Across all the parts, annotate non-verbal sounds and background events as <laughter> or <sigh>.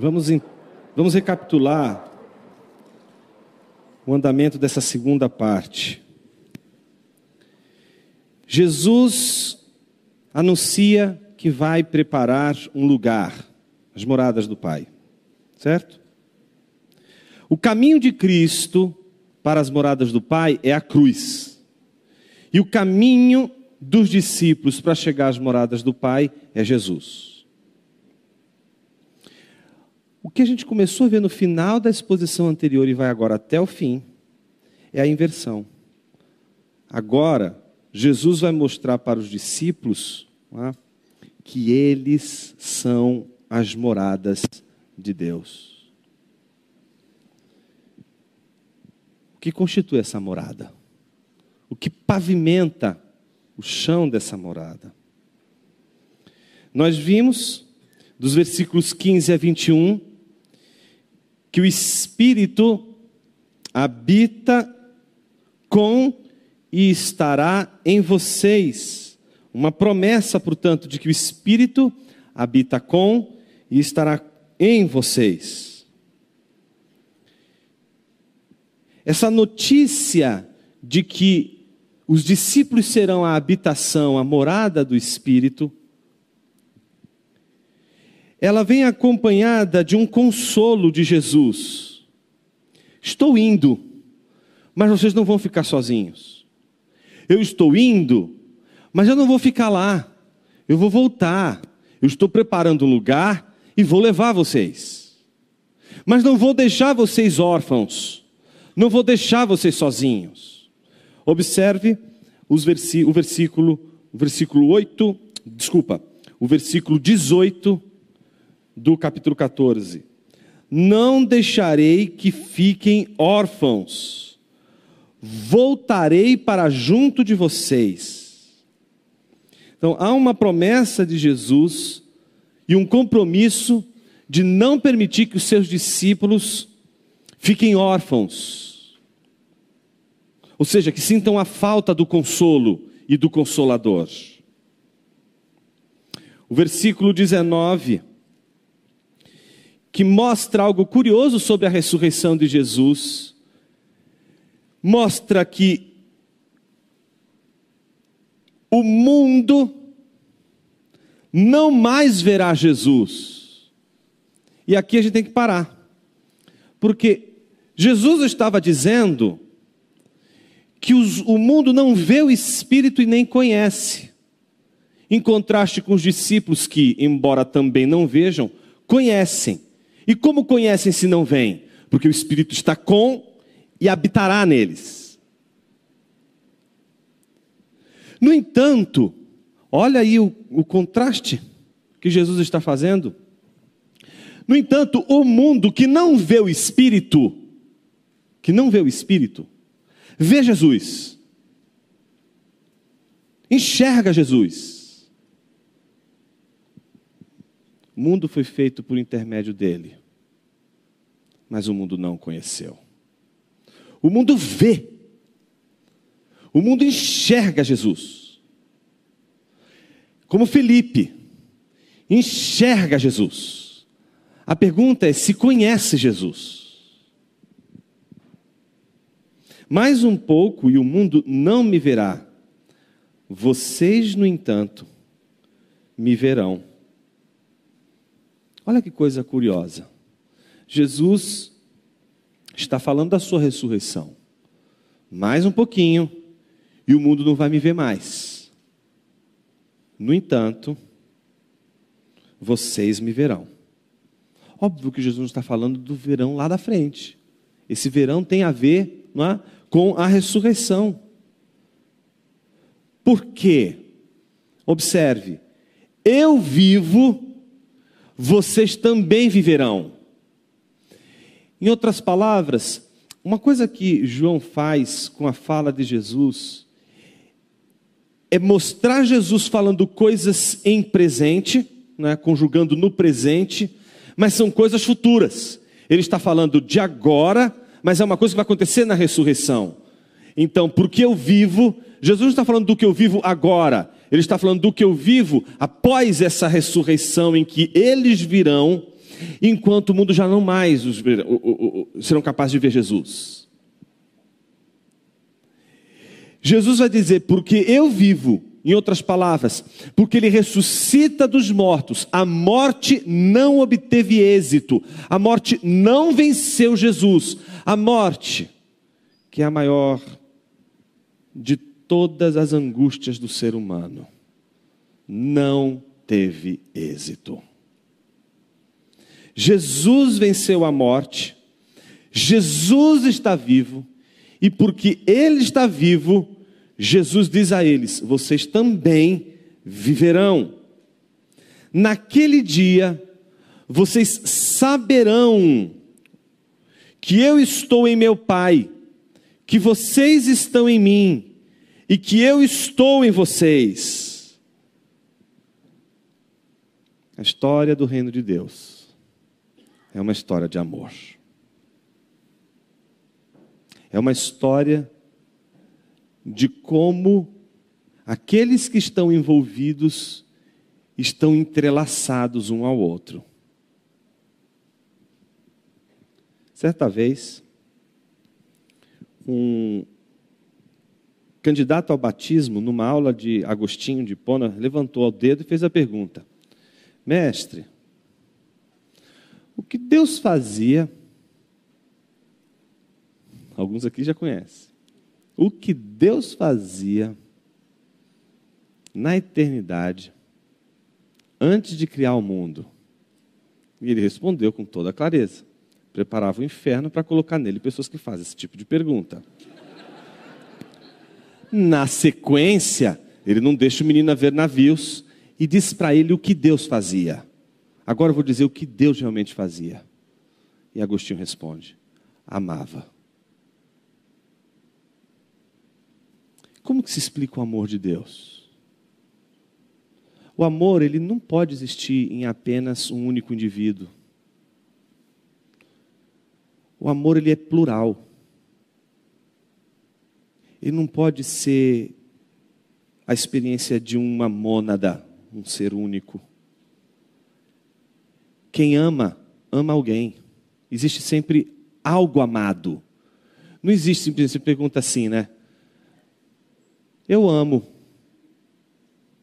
Vamos, vamos recapitular o andamento dessa segunda parte. Jesus anuncia que vai preparar um lugar, as moradas do Pai, certo? O caminho de Cristo para as moradas do Pai é a cruz, e o caminho dos discípulos para chegar às moradas do Pai é Jesus. O que a gente começou a ver no final da exposição anterior e vai agora até o fim é a inversão. Agora, Jesus vai mostrar para os discípulos é, que eles são as moradas de Deus. O que constitui essa morada? O que pavimenta o chão dessa morada? Nós vimos, dos versículos 15 a 21, que o Espírito habita com e estará em vocês. Uma promessa, portanto, de que o Espírito habita com e estará em vocês. Essa notícia de que os discípulos serão a habitação, a morada do Espírito, ela vem acompanhada de um consolo de Jesus. Estou indo, mas vocês não vão ficar sozinhos. Eu estou indo, mas eu não vou ficar lá. Eu vou voltar. Eu estou preparando um lugar e vou levar vocês. Mas não vou deixar vocês órfãos. Não vou deixar vocês sozinhos. Observe versi o versículo, o versículo 8, desculpa, o versículo 18 do capítulo 14: Não deixarei que fiquem órfãos, voltarei para junto de vocês. Então, há uma promessa de Jesus e um compromisso de não permitir que os seus discípulos fiquem órfãos. Ou seja, que sintam a falta do consolo e do consolador. O versículo 19 que mostra algo curioso sobre a ressurreição de Jesus. Mostra que o mundo não mais verá Jesus. E aqui a gente tem que parar. Porque Jesus estava dizendo que os, o mundo não vê o Espírito e nem conhece. Em contraste com os discípulos que, embora também não vejam, conhecem. E como conhecem se não vêm? Porque o Espírito está com e habitará neles. No entanto, olha aí o, o contraste que Jesus está fazendo. No entanto, o mundo que não vê o Espírito, que não vê o Espírito, vê Jesus, enxerga Jesus O mundo foi feito por intermédio dele, mas o mundo não conheceu. O mundo vê, o mundo enxerga Jesus. Como Felipe, enxerga Jesus. A pergunta é se conhece Jesus. Mais um pouco e o mundo não me verá. Vocês, no entanto, me verão Olha que coisa curiosa. Jesus está falando da sua ressurreição. Mais um pouquinho e o mundo não vai me ver mais. No entanto, vocês me verão. Óbvio que Jesus está falando do verão lá da frente. Esse verão tem a ver é, com a ressurreição. Por quê? Observe, eu vivo vocês também viverão. Em outras palavras, uma coisa que João faz com a fala de Jesus é mostrar Jesus falando coisas em presente, né, conjugando no presente, mas são coisas futuras. Ele está falando de agora, mas é uma coisa que vai acontecer na ressurreição. Então, porque eu vivo, Jesus não está falando do que eu vivo agora, ele está falando do que eu vivo após essa ressurreição, em que eles virão enquanto o mundo já não mais os, serão capazes de ver Jesus. Jesus vai dizer: Porque eu vivo, em outras palavras, porque ele ressuscita dos mortos, a morte não obteve êxito, a morte não venceu Jesus, a morte, que é a maior de todas as angústias do ser humano, não teve êxito. Jesus venceu a morte, Jesus está vivo, e porque Ele está vivo, Jesus diz a eles: vocês também viverão. Naquele dia, vocês saberão que eu estou em meu Pai, que vocês estão em mim e que eu estou em vocês. A história do reino de Deus é uma história de amor. É uma história de como aqueles que estão envolvidos estão entrelaçados um ao outro. Certa vez, um candidato ao batismo, numa aula de Agostinho de Pona, levantou o dedo e fez a pergunta: Mestre, o que Deus fazia? Alguns aqui já conhecem o que Deus fazia na eternidade, antes de criar o mundo. E ele respondeu com toda clareza: preparava o inferno para colocar nele pessoas que fazem esse tipo de pergunta. Na sequência, ele não deixa o menino ver navios e diz para ele o que Deus fazia. Agora eu vou dizer o que Deus realmente fazia. E Agostinho responde: amava. Como que se explica o amor de Deus? O amor, ele não pode existir em apenas um único indivíduo. O amor, ele é plural. Ele não pode ser a experiência de uma mônada, um ser único. Quem ama, ama alguém. Existe sempre algo amado. Não existe simplesmente, pergunta assim, né? Eu amo.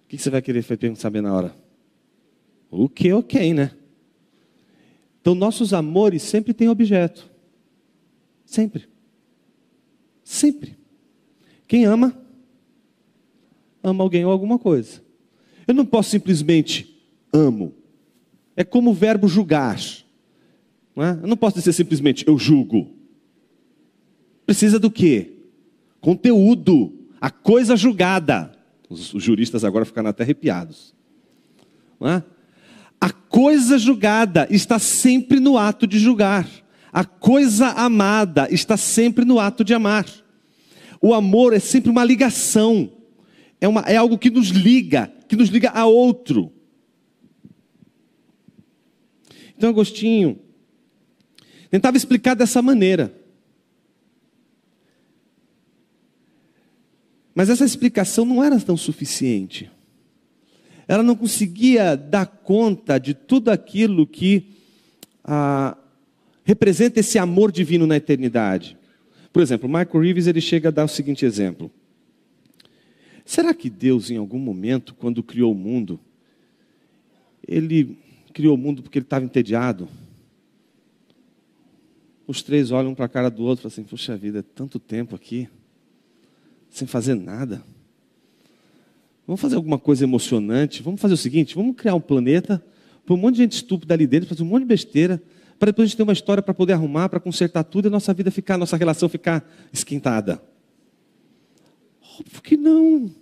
O que você vai querer saber na hora? O que ou quem, né? Então, nossos amores sempre têm objeto. Sempre. Sempre. Quem ama, ama alguém ou alguma coisa. Eu não posso simplesmente amo. É como o verbo julgar. Não é? Eu não posso dizer simplesmente eu julgo. Precisa do quê? Conteúdo a coisa julgada. Os, juristas agora ficaram até arrepiados. É? A coisa julgada está sempre no ato de julgar. A coisa amada está sempre no ato de amar. O amor é sempre uma ligação. É, uma, é algo que nos liga, que nos liga a outro. Então, Agostinho tentava explicar dessa maneira. Mas essa explicação não era tão suficiente. Ela não conseguia dar conta de tudo aquilo que ah, representa esse amor divino na eternidade. Por exemplo, Michael Reeves ele chega a dar o seguinte exemplo: Será que Deus, em algum momento, quando criou o mundo, ele criou o mundo porque ele estava entediado? Os três olham para a cara do outro e falam assim: Puxa vida, é tanto tempo aqui sem fazer nada. Vamos fazer alguma coisa emocionante. Vamos fazer o seguinte: vamos criar um planeta para um monte de gente estúpida ali dentro, fazer um monte de besteira, para depois a gente ter uma história para poder arrumar, para consertar tudo e a nossa vida ficar, nossa relação ficar esquentada. Óbvio que não.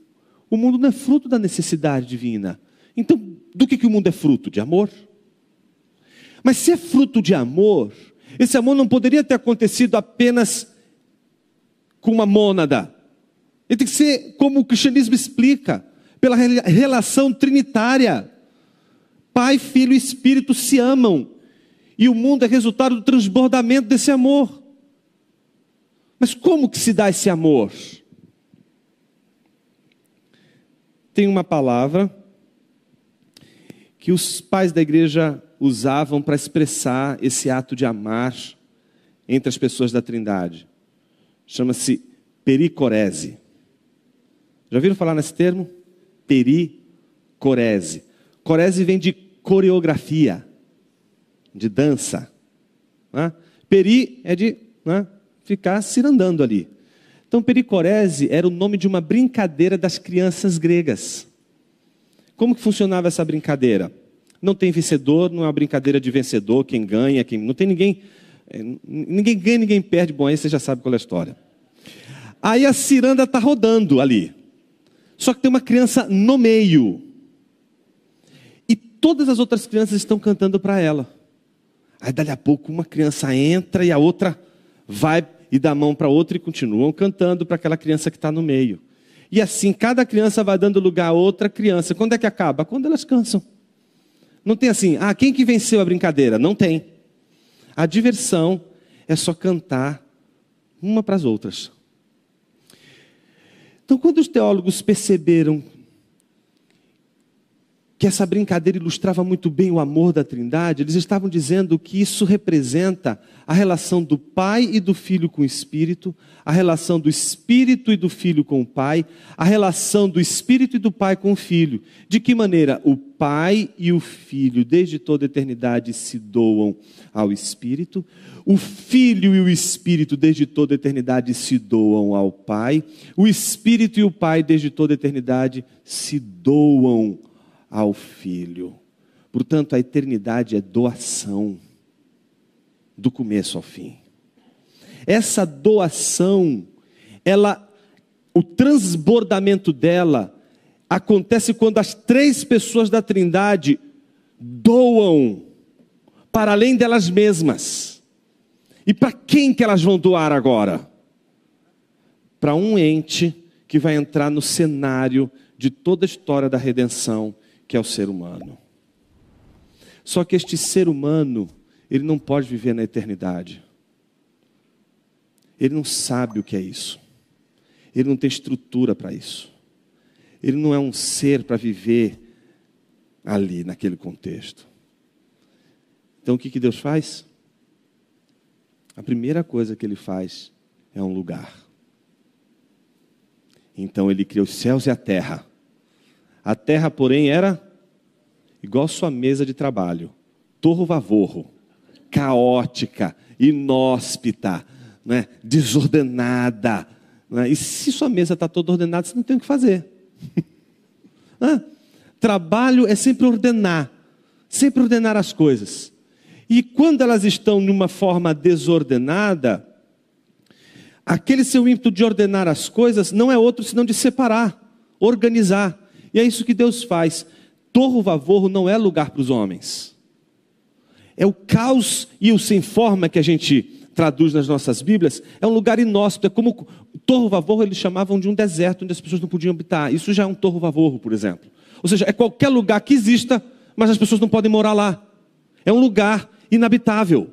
O mundo não é fruto da necessidade divina. Então, do que, que o mundo é fruto? De amor. Mas se é fruto de amor, esse amor não poderia ter acontecido apenas com uma mônada. Ele tem que ser como o cristianismo explica, pela relação trinitária. Pai, Filho e Espírito se amam. E o mundo é resultado do transbordamento desse amor. Mas como que se dá esse amor? Tem uma palavra que os pais da igreja usavam para expressar esse ato de amar entre as pessoas da Trindade. Chama-se pericorese. Já ouviram falar nesse termo? Pericorese. Corese vem de coreografia, de dança. Né? Peri é de né, ficar cirandando ali. Então, pericorese era o nome de uma brincadeira das crianças gregas. Como que funcionava essa brincadeira? Não tem vencedor, não é uma brincadeira de vencedor, quem ganha, quem não tem ninguém, é, ninguém ganha, ninguém perde. Bom, aí você já sabe qual é a história. Aí a ciranda está rodando ali. Só que tem uma criança no meio. E todas as outras crianças estão cantando para ela. Aí dali a pouco uma criança entra e a outra vai e dá a mão para outra e continuam cantando para aquela criança que está no meio. E assim, cada criança vai dando lugar a outra criança. Quando é que acaba? Quando elas cansam. Não tem assim, ah, quem que venceu a brincadeira? Não tem. A diversão é só cantar uma para as outras. Então, quando os teólogos perceberam que essa brincadeira ilustrava muito bem o amor da Trindade, eles estavam dizendo que isso representa a relação do Pai e do Filho com o Espírito, a relação do Espírito e do Filho com o Pai, a relação do Espírito e do Pai com o Filho. De que maneira o Pai e o Filho, desde toda a eternidade, se doam ao Espírito, o Filho e o Espírito, desde toda a eternidade, se doam ao Pai, o Espírito e o Pai, desde toda a eternidade, se doam ao Filho. Portanto, a eternidade é doação, do começo ao fim. Essa doação, ela, o transbordamento dela acontece quando as três pessoas da Trindade doam para além delas mesmas. E para quem que elas vão doar agora? Para um ente que vai entrar no cenário de toda a história da redenção que é o ser humano. Só que este ser humano, ele não pode viver na eternidade. Ele não sabe o que é isso. Ele não tem estrutura para isso. Ele não é um ser para viver ali, naquele contexto. Então o que, que Deus faz? A primeira coisa que ele faz é um lugar. Então ele criou os céus e a terra a terra, porém, era igual sua mesa de trabalho, torvo-vavorro, caótica, inóspita, né? desordenada. Né? E se sua mesa está toda ordenada, você não tem o que fazer. <laughs> Trabalho é sempre ordenar, sempre ordenar as coisas. E quando elas estão numa forma desordenada, aquele seu ímpeto de ordenar as coisas não é outro senão de separar, organizar. E é isso que Deus faz. Torro Vavorro não é lugar para os homens. É o caos e o sem forma que a gente traduz nas nossas Bíblias, é um lugar inóspito, é como Torro Vavorro eles chamavam de um deserto onde as pessoas não podiam habitar. Isso já é um Torro Vavorro, por exemplo. Ou seja, é qualquer lugar que exista, mas as pessoas não podem morar lá. É um lugar inabitável.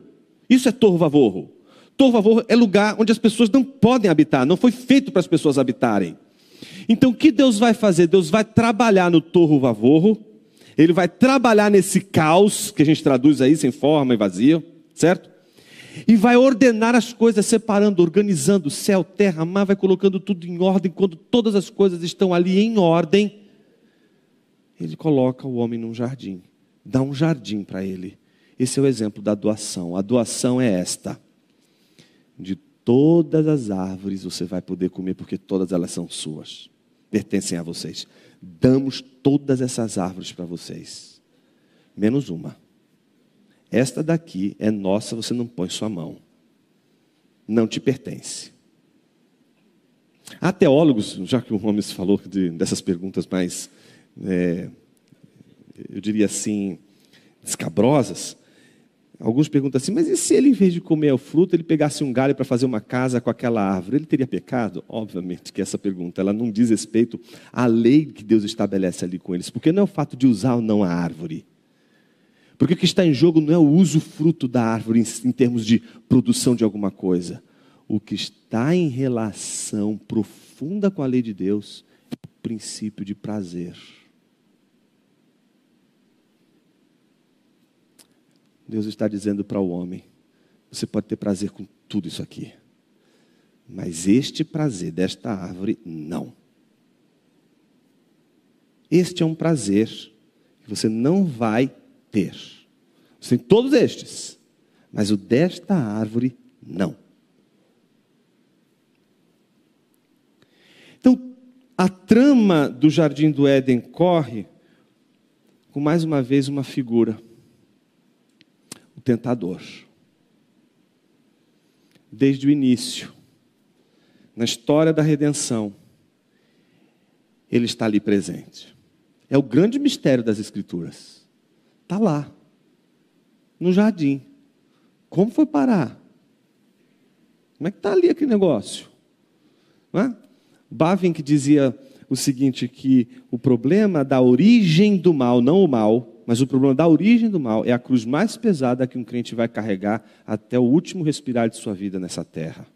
Isso é Torro Vavorro. Torro Vavorro é lugar onde as pessoas não podem habitar, não foi feito para as pessoas habitarem. Então o que Deus vai fazer? Deus vai trabalhar no torro vavorro, ele vai trabalhar nesse caos, que a gente traduz aí sem forma e vazio, certo? E vai ordenar as coisas, separando, organizando céu, terra, mar, vai colocando tudo em ordem. Quando todas as coisas estão ali em ordem, ele coloca o homem num jardim, dá um jardim para ele. Esse é o exemplo da doação. A doação é esta: de todas as árvores você vai poder comer, porque todas elas são suas pertencem a vocês. Damos todas essas árvores para vocês, menos uma. Esta daqui é nossa, você não põe sua mão. Não te pertence. Há teólogos, já que o Gomes falou de, dessas perguntas mais, é, eu diria assim, escabrosas, Alguns perguntam assim, mas e se ele, em vez de comer o fruto, ele pegasse um galho para fazer uma casa com aquela árvore? Ele teria pecado? Obviamente que essa pergunta ela não diz respeito à lei que Deus estabelece ali com eles, porque não é o fato de usar ou não a árvore. Porque o que está em jogo não é o uso fruto da árvore em, em termos de produção de alguma coisa. O que está em relação profunda com a lei de Deus é o princípio de prazer. Deus está dizendo para o homem: você pode ter prazer com tudo isso aqui, mas este prazer desta árvore, não. Este é um prazer que você não vai ter. Você tem todos estes, mas o desta árvore, não. Então, a trama do jardim do Éden corre com mais uma vez uma figura: tentador. Desde o início, na história da redenção, ele está ali presente. É o grande mistério das Escrituras. Está lá, no jardim. Como foi parar? Como é que está ali aquele negócio? É? Bavin que dizia o seguinte, que o problema da origem do mal, não o mal, mas o problema da origem do mal é a cruz mais pesada que um crente vai carregar até o último respirar de sua vida nessa terra.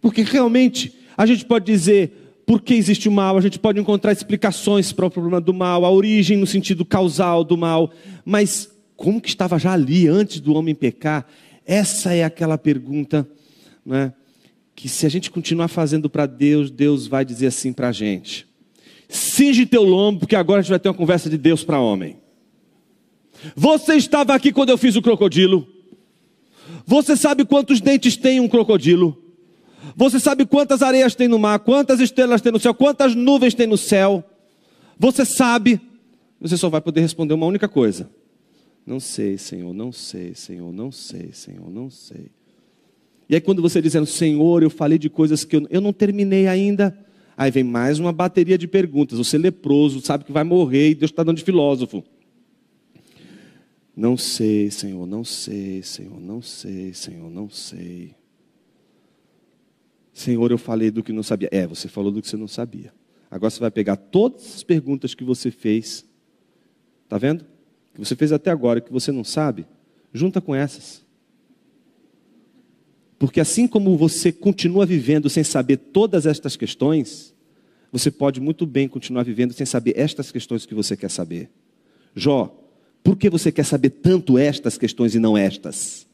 Porque realmente a gente pode dizer, por que existe o mal, a gente pode encontrar explicações para o problema do mal, a origem no sentido causal do mal, mas como que estava já ali antes do homem pecar? Essa é aquela pergunta, né, que se a gente continuar fazendo para Deus, Deus vai dizer assim para a gente: cinge teu lombo, porque agora a gente vai ter uma conversa de Deus para homem. Você estava aqui quando eu fiz o crocodilo. Você sabe quantos dentes tem um crocodilo? Você sabe quantas areias tem no mar, quantas estrelas tem no céu, quantas nuvens tem no céu. Você sabe, você só vai poder responder uma única coisa: Não sei, Senhor, não sei, Senhor, não sei, Senhor, não sei. E aí, quando você dizendo, Senhor, eu falei de coisas que eu, eu não terminei ainda, aí vem mais uma bateria de perguntas. Você leproso, sabe que vai morrer e Deus está dando de filósofo. Não sei, Senhor, não sei, Senhor, não sei, Senhor, não sei. Senhor, eu falei do que não sabia. É, você falou do que você não sabia. Agora você vai pegar todas as perguntas que você fez, está vendo? Que você fez até agora, que você não sabe, junta com essas. Porque assim como você continua vivendo sem saber todas estas questões, você pode muito bem continuar vivendo sem saber estas questões que você quer saber. Jó, por que você quer saber tanto estas questões e não estas?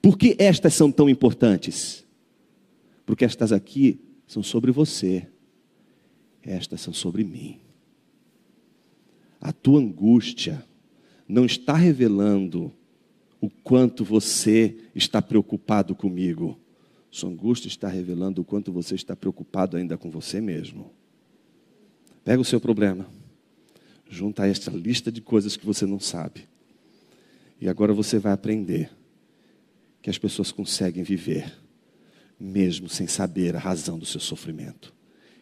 Por que estas são tão importantes? porque estas aqui são sobre você, estas são sobre mim. A tua angústia não está revelando o quanto você está preocupado comigo. Sua angústia está revelando o quanto você está preocupado ainda com você mesmo. Pega o seu problema, junta esta lista de coisas que você não sabe. E agora você vai aprender que as pessoas conseguem viver mesmo sem saber a razão do seu sofrimento.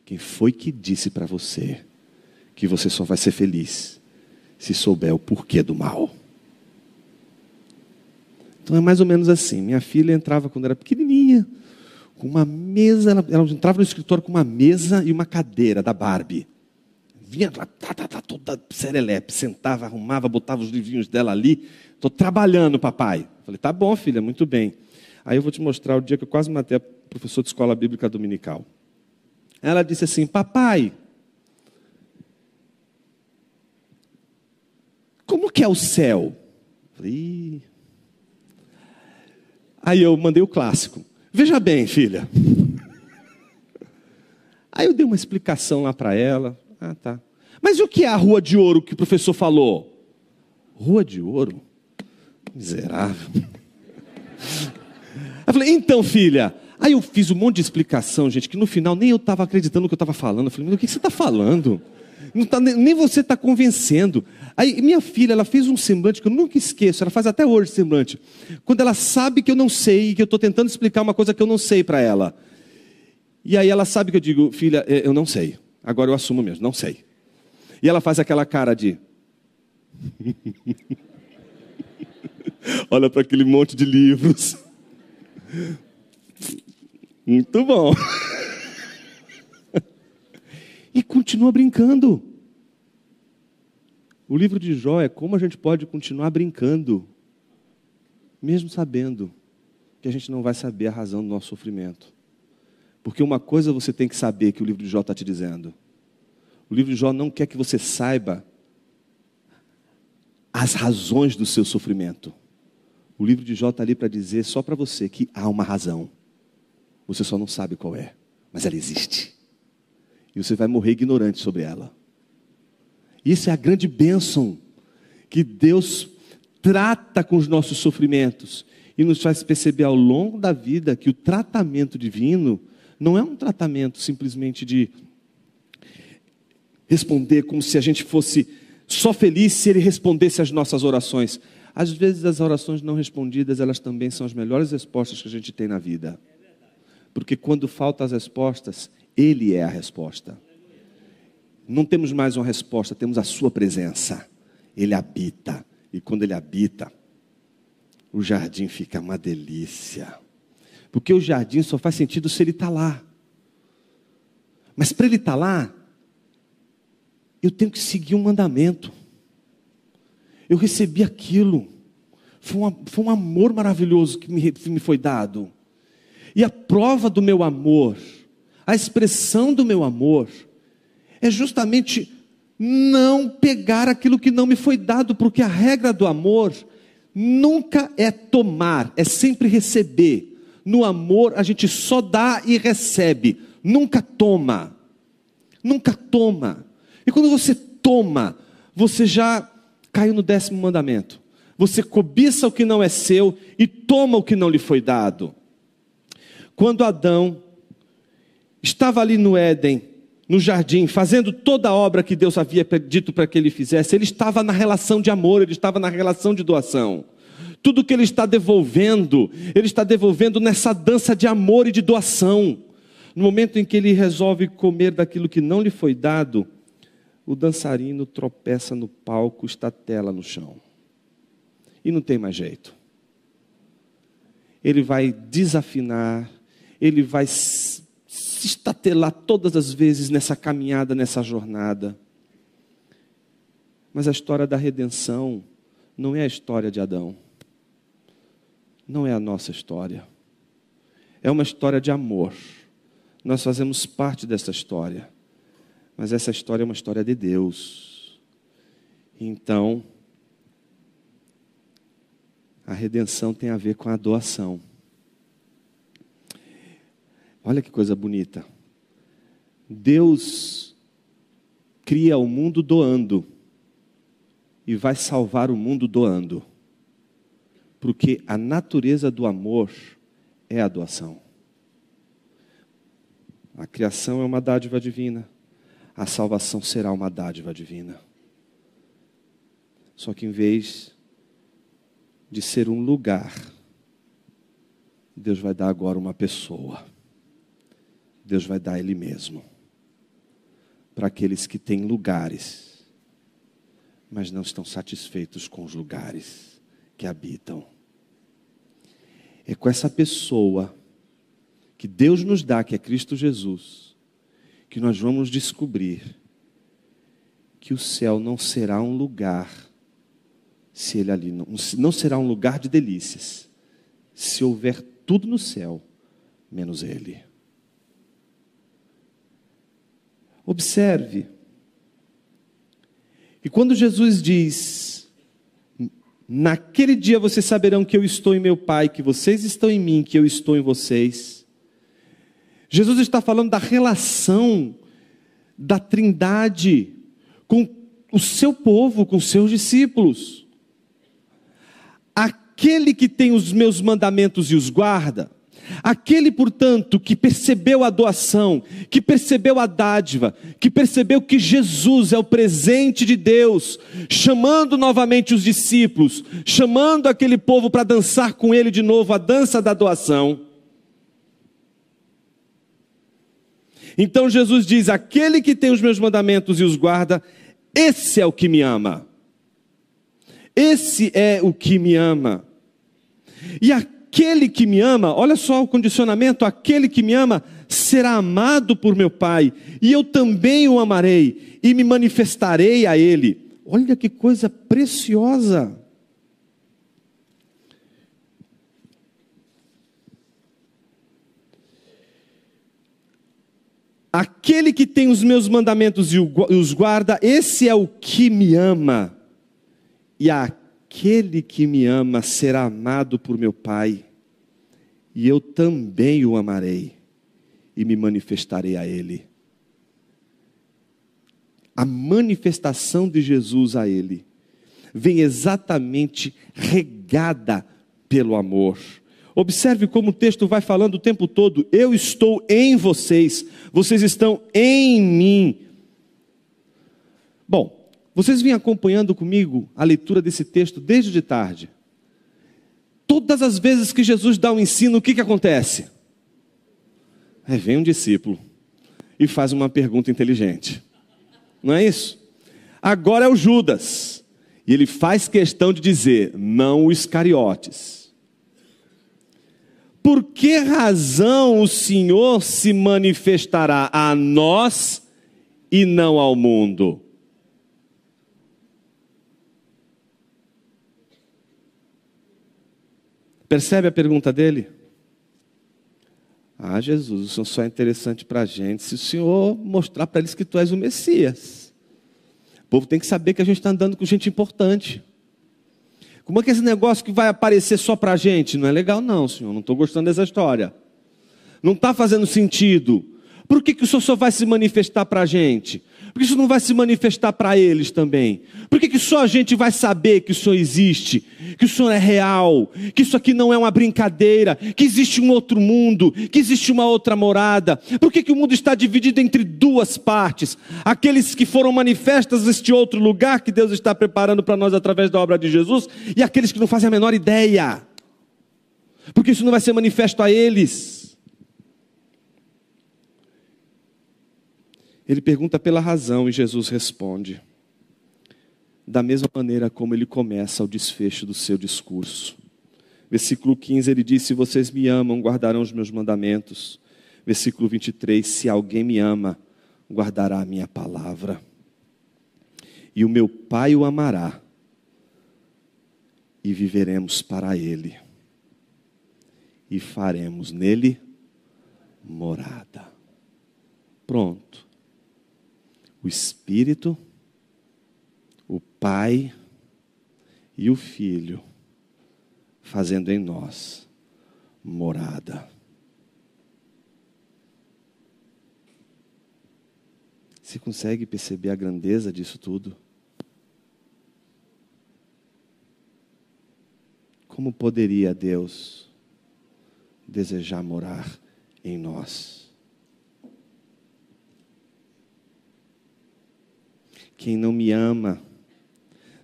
Quem foi que disse para você que você só vai ser feliz se souber o porquê do mal? Então é mais ou menos assim. Minha filha entrava quando era pequenininha, com uma mesa, ela, ela entrava no escritório com uma mesa e uma cadeira da Barbie. Vinha lá, tá, tá, tá, toda serelepe, sentava, arrumava, botava os livrinhos dela ali. Estou trabalhando, papai. Falei, tá bom, filha, muito bem. Aí eu vou te mostrar o dia que eu quase matei a professora de escola bíblica dominical. Ela disse assim: Papai, como que é o céu? Falei, Aí eu mandei o clássico. Veja bem, filha. <laughs> Aí eu dei uma explicação lá para ela. Ah, tá. Mas e o que é a rua de ouro que o professor falou? Rua de ouro? Miserável. Eu falei, então, filha. Aí eu fiz um monte de explicação, gente, que no final nem eu estava acreditando no que eu estava falando. Eu falei, mas o que você está falando? Tá, nem você está convencendo. Aí minha filha, ela fez um semblante que eu nunca esqueço, ela faz até hoje semblante. Quando ela sabe que eu não sei, que eu estou tentando explicar uma coisa que eu não sei para ela. E aí ela sabe que eu digo, filha, é, eu não sei. Agora eu assumo mesmo, não sei. E ela faz aquela cara de. <laughs> Olha para aquele monte de livros. Muito bom. <laughs> e continua brincando. O livro de Jó é como a gente pode continuar brincando, mesmo sabendo que a gente não vai saber a razão do nosso sofrimento. Porque uma coisa você tem que saber que o livro de Jó está te dizendo: o livro de Jó não quer que você saiba as razões do seu sofrimento. O livro de Jó está ali para dizer só para você que há uma razão. Você só não sabe qual é, mas ela existe. E você vai morrer ignorante sobre ela. Isso é a grande bênção que Deus trata com os nossos sofrimentos e nos faz perceber ao longo da vida que o tratamento divino não é um tratamento simplesmente de responder como se a gente fosse só feliz se ele respondesse às nossas orações. Às vezes as orações não respondidas, elas também são as melhores respostas que a gente tem na vida. Porque quando faltam as respostas, ele é a resposta. Não temos mais uma resposta, temos a sua presença. Ele habita. E quando ele habita, o jardim fica uma delícia. Porque o jardim só faz sentido se ele está lá. Mas para ele estar tá lá, eu tenho que seguir um mandamento. Eu recebi aquilo. Foi um, foi um amor maravilhoso que me, que me foi dado. E a prova do meu amor, a expressão do meu amor, é justamente não pegar aquilo que não me foi dado, porque a regra do amor nunca é tomar, é sempre receber. No amor a gente só dá e recebe, nunca toma. Nunca toma. E quando você toma, você já caiu no décimo mandamento. Você cobiça o que não é seu e toma o que não lhe foi dado. Quando Adão estava ali no Éden, no jardim, fazendo toda a obra que Deus havia dito para que ele fizesse, ele estava na relação de amor, ele estava na relação de doação. Tudo que ele está devolvendo, ele está devolvendo nessa dança de amor e de doação. No momento em que ele resolve comer daquilo que não lhe foi dado, o dançarino tropeça no palco, estatela no chão. E não tem mais jeito. Ele vai desafinar, ele vai se estatelar todas as vezes nessa caminhada, nessa jornada. Mas a história da redenção não é a história de Adão. Não é a nossa história. É uma história de amor. Nós fazemos parte dessa história. Mas essa história é uma história de Deus. Então, a redenção tem a ver com a doação. Olha que coisa bonita. Deus cria o mundo doando e vai salvar o mundo doando. Porque a natureza do amor é a doação. A criação é uma dádiva divina, a salvação será uma dádiva divina. Só que em vez de ser um lugar, Deus vai dar agora uma pessoa. Deus vai dar Ele mesmo. Para aqueles que têm lugares, mas não estão satisfeitos com os lugares que habitam. É com essa pessoa que Deus nos dá, que é Cristo Jesus, que nós vamos descobrir que o céu não será um lugar, se ele ali não, não será um lugar de delícias, se houver tudo no céu, menos ele. Observe. E quando Jesus diz: Naquele dia vocês saberão que eu estou em meu Pai, que vocês estão em mim, que eu estou em vocês. Jesus está falando da relação da Trindade com o seu povo, com os seus discípulos. Aquele que tem os meus mandamentos e os guarda, Aquele, portanto, que percebeu a doação, que percebeu a dádiva, que percebeu que Jesus é o presente de Deus, chamando novamente os discípulos, chamando aquele povo para dançar com ele de novo a dança da doação. Então Jesus diz: Aquele que tem os meus mandamentos e os guarda, esse é o que me ama. Esse é o que me ama. E a aquele que me ama, olha só o condicionamento: aquele que me ama será amado por meu Pai, e eu também o amarei e me manifestarei a ele. Olha que coisa preciosa. Aquele que tem os meus mandamentos e os guarda, esse é o que me ama. E Aquele que me ama será amado por meu Pai, e eu também o amarei e me manifestarei a ele. A manifestação de Jesus a ele vem exatamente regada pelo amor. Observe como o texto vai falando o tempo todo: eu estou em vocês, vocês estão em mim. Bom, vocês vêm acompanhando comigo a leitura desse texto desde de tarde. Todas as vezes que Jesus dá um ensino, o que, que acontece? Aí vem um discípulo e faz uma pergunta inteligente. Não é isso? Agora é o Judas. E ele faz questão de dizer: não o Iscariotes. Por que razão o Senhor se manifestará a nós e não ao mundo? Percebe a pergunta dele? Ah, Jesus, o Senhor só é interessante para a gente se o Senhor mostrar para eles que tu és o Messias. O povo tem que saber que a gente está andando com gente importante. Como é que esse negócio que vai aparecer só para a gente? Não é legal, não, Senhor. Não estou gostando dessa história. Não está fazendo sentido. Por que, que o Senhor só vai se manifestar para a gente? Por que isso não vai se manifestar para eles também? Por que, que só a gente vai saber que o Senhor existe, que o Senhor é real, que isso aqui não é uma brincadeira, que existe um outro mundo, que existe uma outra morada? Por que, que o mundo está dividido entre duas partes? Aqueles que foram manifestas neste outro lugar que Deus está preparando para nós através da obra de Jesus, e aqueles que não fazem a menor ideia, porque isso não vai ser manifesto a eles. Ele pergunta pela razão e Jesus responde. Da mesma maneira como ele começa o desfecho do seu discurso. Versículo 15 ele diz: Se vocês me amam, guardarão os meus mandamentos. Versículo 23: Se alguém me ama, guardará a minha palavra. E o meu Pai o amará, e viveremos para ele, e faremos nele morada. Pronto o Espírito, o Pai e o Filho, fazendo em nós morada. Você consegue perceber a grandeza disso tudo? Como poderia Deus desejar morar em nós? Quem não me ama,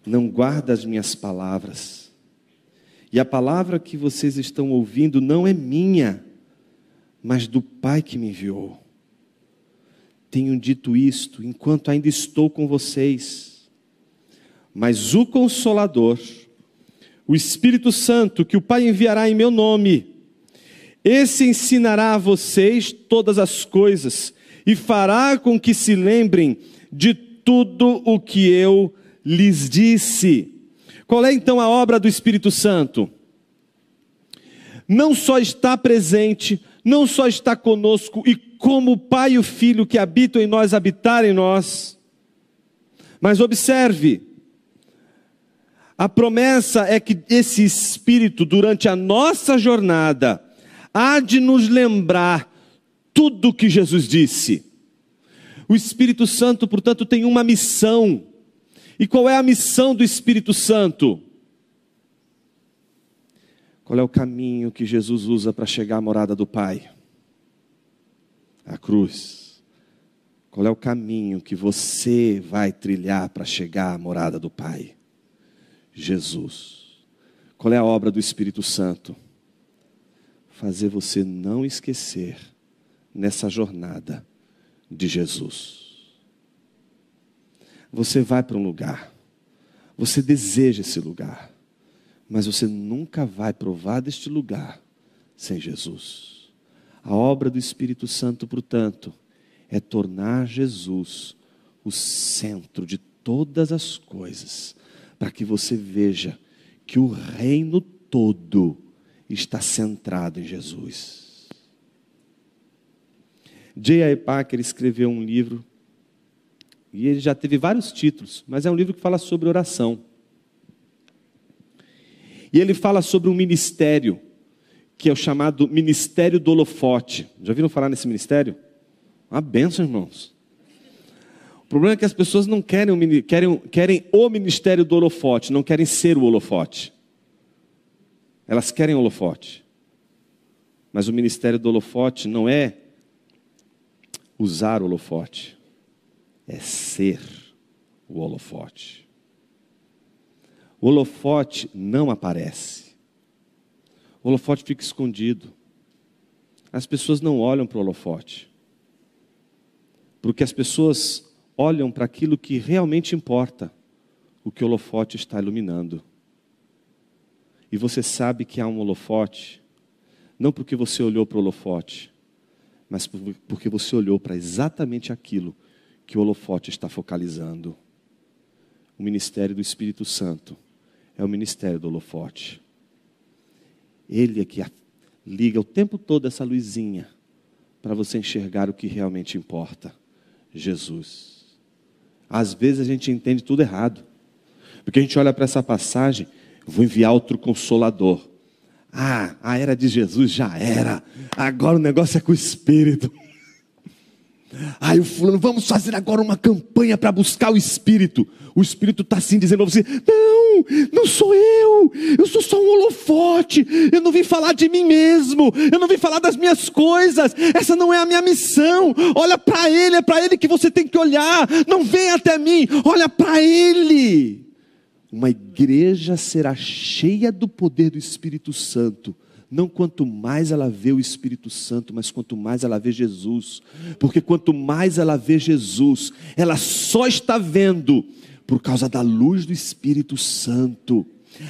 não guarda as minhas palavras. E a palavra que vocês estão ouvindo não é minha, mas do Pai que me enviou. Tenho dito isto enquanto ainda estou com vocês. Mas o Consolador, o Espírito Santo, que o Pai enviará em meu nome, esse ensinará a vocês todas as coisas e fará com que se lembrem de tudo o que eu lhes disse. Qual é então a obra do Espírito Santo? Não só está presente, não só está conosco e como o Pai e o Filho que habitam em nós habitar em nós, mas observe, a promessa é que esse Espírito, durante a nossa jornada, há de nos lembrar tudo o que Jesus disse. O Espírito Santo, portanto, tem uma missão. E qual é a missão do Espírito Santo? Qual é o caminho que Jesus usa para chegar à morada do Pai? A cruz. Qual é o caminho que você vai trilhar para chegar à morada do Pai? Jesus. Qual é a obra do Espírito Santo? Fazer você não esquecer nessa jornada de Jesus. Você vai para um lugar, você deseja esse lugar, mas você nunca vai provar deste lugar sem Jesus. A obra do Espírito Santo, portanto, é tornar Jesus o centro de todas as coisas, para que você veja que o reino todo está centrado em Jesus. J.I. Packer escreveu um livro, e ele já teve vários títulos, mas é um livro que fala sobre oração. E ele fala sobre um ministério, que é o chamado Ministério do Holofote. Já viram falar nesse ministério? Uma benção, irmãos. O problema é que as pessoas não querem o, querem, querem o ministério do holofote, não querem ser o holofote. Elas querem o holofote. Mas o ministério do holofote não é usar o holofote, é ser o holofote. O holofote não aparece. O holofote fica escondido. As pessoas não olham para o holofote. Porque as pessoas olham para aquilo que realmente importa, o que o holofote está iluminando. E você sabe que há um holofote, não porque você olhou para o holofote, mas porque você olhou para exatamente aquilo que o holofote está focalizando. O ministério do Espírito Santo é o ministério do holofote. Ele é que liga o tempo todo essa luzinha para você enxergar o que realmente importa: Jesus. Às vezes a gente entende tudo errado, porque a gente olha para essa passagem, vou enviar outro consolador. Ah, a era de Jesus já era, agora o negócio é com o Espírito. Aí o fulano, vamos fazer agora uma campanha para buscar o Espírito. O Espírito está assim dizendo você: Não, não sou eu, eu sou só um holofote. Eu não vim falar de mim mesmo, eu não vim falar das minhas coisas. Essa não é a minha missão. Olha para Ele, é para Ele que você tem que olhar. Não vem até mim, olha para Ele. Uma igreja será cheia do poder do Espírito Santo não quanto mais ela vê o Espírito Santo, mas quanto mais ela vê Jesus. Porque quanto mais ela vê Jesus, ela só está vendo por causa da luz do Espírito Santo.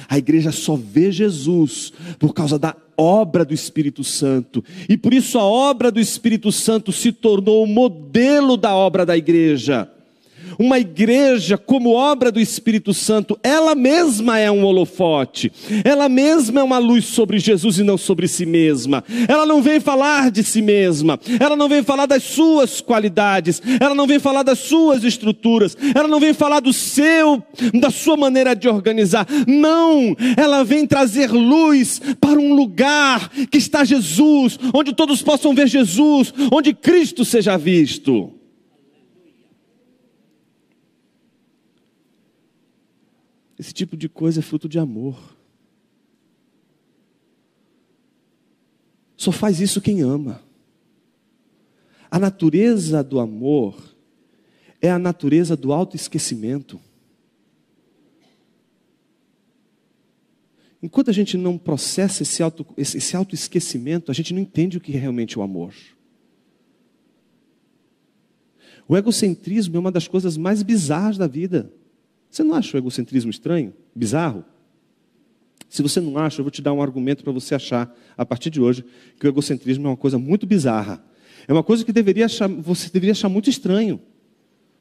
A igreja só vê Jesus por causa da obra do Espírito Santo. E por isso a obra do Espírito Santo se tornou o modelo da obra da igreja. Uma igreja, como obra do Espírito Santo, ela mesma é um holofote, ela mesma é uma luz sobre Jesus e não sobre si mesma. Ela não vem falar de si mesma, ela não vem falar das suas qualidades, ela não vem falar das suas estruturas, ela não vem falar do seu, da sua maneira de organizar. Não, ela vem trazer luz para um lugar que está Jesus, onde todos possam ver Jesus, onde Cristo seja visto. Esse tipo de coisa é fruto de amor. Só faz isso quem ama. A natureza do amor é a natureza do autoesquecimento. Enquanto a gente não processa esse, auto, esse autoesquecimento, a gente não entende o que é realmente o amor. O egocentrismo é uma das coisas mais bizarras da vida. Você não acha o egocentrismo estranho? Bizarro? Se você não acha, eu vou te dar um argumento para você achar, a partir de hoje, que o egocentrismo é uma coisa muito bizarra. É uma coisa que deveria achar, você deveria achar muito estranho.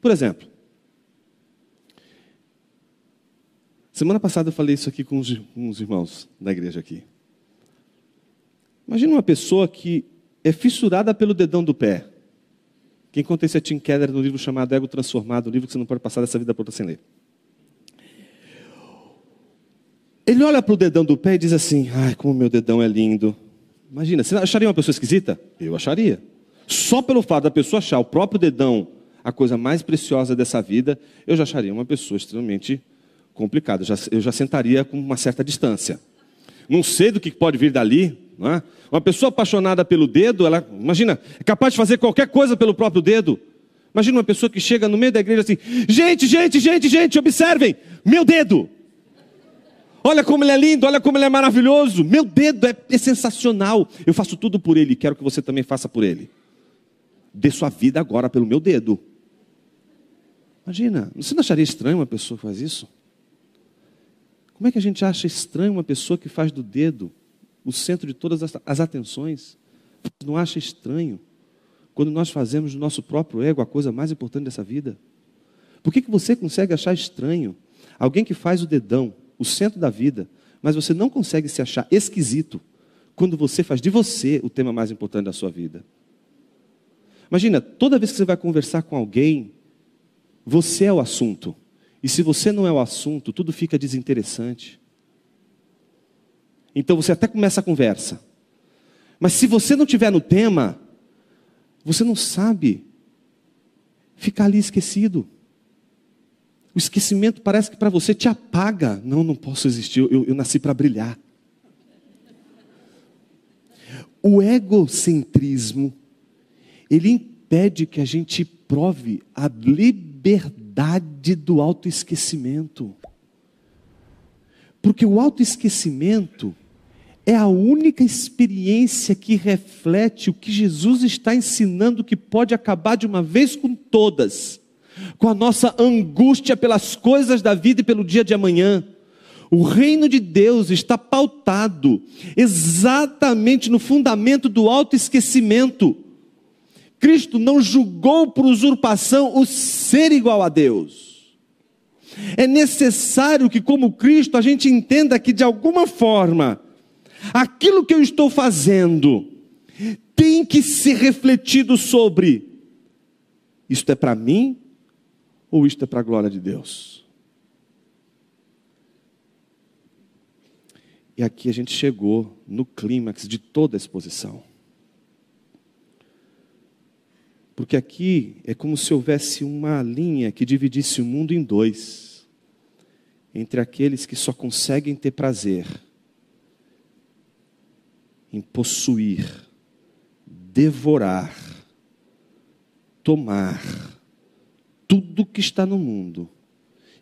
Por exemplo, semana passada eu falei isso aqui com os irmãos da igreja aqui. Imagina uma pessoa que é fissurada pelo dedão do pé. Quem conta isso é Tim Keller no livro chamado Ego Transformado, um livro que você não pode passar dessa vida para outra sem ler. Ele olha para o dedão do pé e diz assim: Ai, como meu dedão é lindo. Imagina, você acharia uma pessoa esquisita? Eu acharia. Só pelo fato da pessoa achar o próprio dedão a coisa mais preciosa dessa vida, eu já acharia uma pessoa extremamente complicada. Eu já, eu já sentaria com uma certa distância. Não sei do que pode vir dali. É? Uma pessoa apaixonada pelo dedo, ela, imagina, é capaz de fazer qualquer coisa pelo próprio dedo. Imagina uma pessoa que chega no meio da igreja assim: gente, gente, gente, gente, observem, meu dedo. Olha como ele é lindo, olha como ele é maravilhoso. Meu dedo é, é sensacional. Eu faço tudo por ele, quero que você também faça por ele. Dê sua vida agora pelo meu dedo. Imagina, você não acharia estranho uma pessoa que faz isso? Como é que a gente acha estranho uma pessoa que faz do dedo o centro de todas as atenções? Não acha estranho quando nós fazemos do nosso próprio ego a coisa mais importante dessa vida? Por que, que você consegue achar estranho alguém que faz o dedão o centro da vida, mas você não consegue se achar esquisito quando você faz de você o tema mais importante da sua vida. Imagina, toda vez que você vai conversar com alguém, você é o assunto. E se você não é o assunto, tudo fica desinteressante. Então você até começa a conversa. Mas se você não tiver no tema, você não sabe ficar ali esquecido. O esquecimento parece que para você te apaga. Não, não posso existir, eu, eu nasci para brilhar. O egocentrismo, ele impede que a gente prove a liberdade do autoesquecimento. Porque o autoesquecimento é a única experiência que reflete o que Jesus está ensinando que pode acabar de uma vez com todas, com a nossa angústia pelas coisas da vida e pelo dia de amanhã. O reino de Deus está pautado exatamente no fundamento do autoesquecimento. Cristo não julgou por usurpação o ser igual a Deus. É necessário que, como Cristo, a gente entenda que, de alguma forma, aquilo que eu estou fazendo tem que ser refletido sobre: isto é para mim ou isto é para a glória de Deus? E aqui a gente chegou no clímax de toda a exposição. Porque aqui é como se houvesse uma linha que dividisse o mundo em dois entre aqueles que só conseguem ter prazer em possuir, devorar, tomar tudo que está no mundo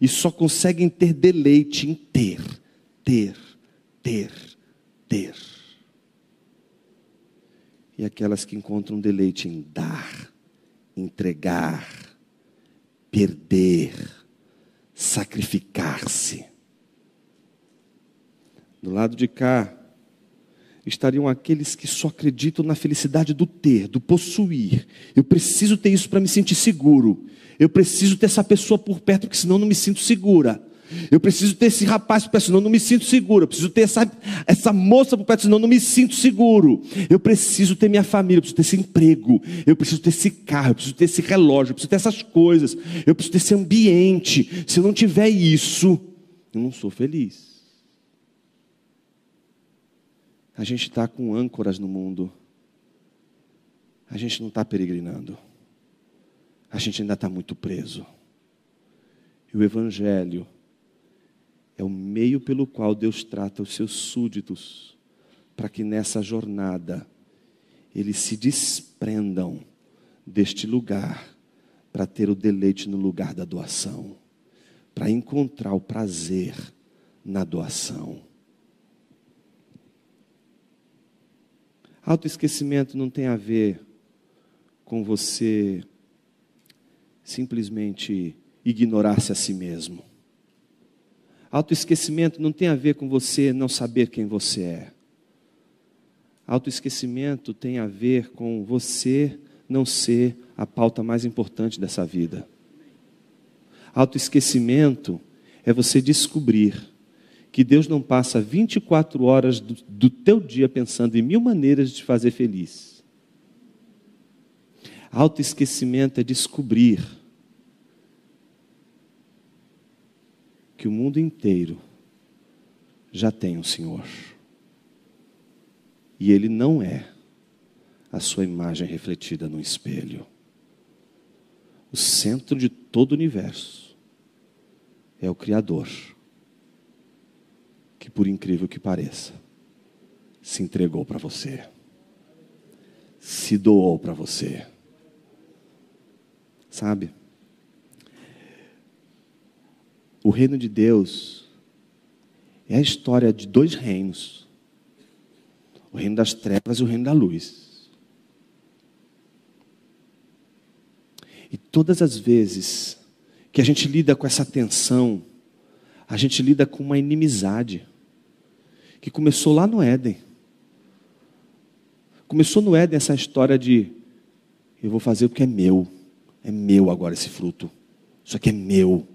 e só conseguem ter deleite em ter, ter, ter, ter. E aquelas que encontram deleite em dar, entregar, perder, sacrificar-se. Do lado de cá, estariam aqueles que só acreditam na felicidade do ter, do possuir. Eu preciso ter isso para me sentir seguro. Eu preciso ter essa pessoa por perto, porque senão não me sinto segura. Eu preciso ter esse rapaz por perto, senão não me sinto seguro. Eu preciso ter essa, essa moça por perto, senão não me sinto seguro. Eu preciso ter minha família, eu preciso ter esse emprego. Eu preciso ter esse carro, eu preciso ter esse relógio, eu preciso ter essas coisas. Eu preciso ter esse ambiente. Se eu não tiver isso, eu não sou feliz. A gente está com âncoras no mundo. A gente não está peregrinando. A gente ainda está muito preso. E o Evangelho é o meio pelo qual Deus trata os seus súditos, para que nessa jornada eles se desprendam deste lugar, para ter o deleite no lugar da doação, para encontrar o prazer na doação. Autoesquecimento não tem a ver com você simplesmente ignorar-se a si mesmo. Autoesquecimento não tem a ver com você não saber quem você é. Autoesquecimento tem a ver com você não ser a pauta mais importante dessa vida. Autoesquecimento é você descobrir que Deus não passa 24 horas do, do teu dia pensando em mil maneiras de te fazer feliz. Autoesquecimento é descobrir que o mundo inteiro já tem um Senhor. E Ele não é a sua imagem refletida no espelho. O centro de todo o universo é o Criador que, por incrível que pareça, se entregou para você, se doou para você. Sabe? O reino de Deus é a história de dois reinos: o reino das trevas e o reino da luz. E todas as vezes que a gente lida com essa tensão, a gente lida com uma inimizade que começou lá no Éden. Começou no Éden essa história de eu vou fazer porque é meu. É meu agora esse fruto. Isso aqui é meu.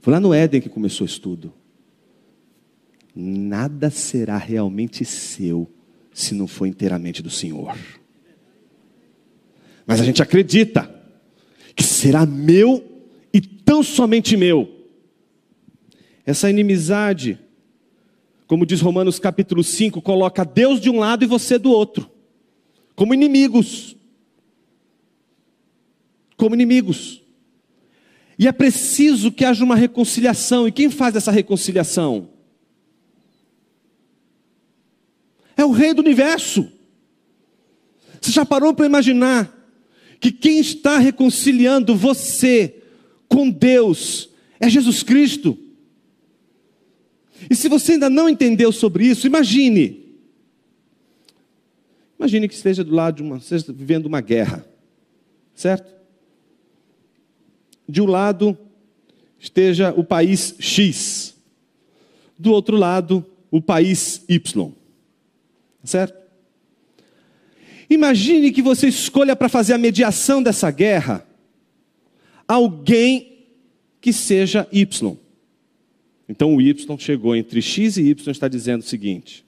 Foi lá no Éden que começou isso tudo. Nada será realmente seu se não for inteiramente do Senhor. Mas a gente acredita que será meu e tão somente meu. Essa inimizade como diz Romanos capítulo 5, coloca Deus de um lado e você do outro, como inimigos. Como inimigos. E é preciso que haja uma reconciliação. E quem faz essa reconciliação? É o Rei do universo. Você já parou para imaginar que quem está reconciliando você com Deus é Jesus Cristo? E se você ainda não entendeu sobre isso, imagine. Imagine que esteja do lado de uma, esteja vivendo uma guerra, certo? De um lado esteja o país X, do outro lado o país Y, certo? Imagine que você escolha para fazer a mediação dessa guerra alguém que seja Y. Então o Y chegou entre X e Y está dizendo o seguinte: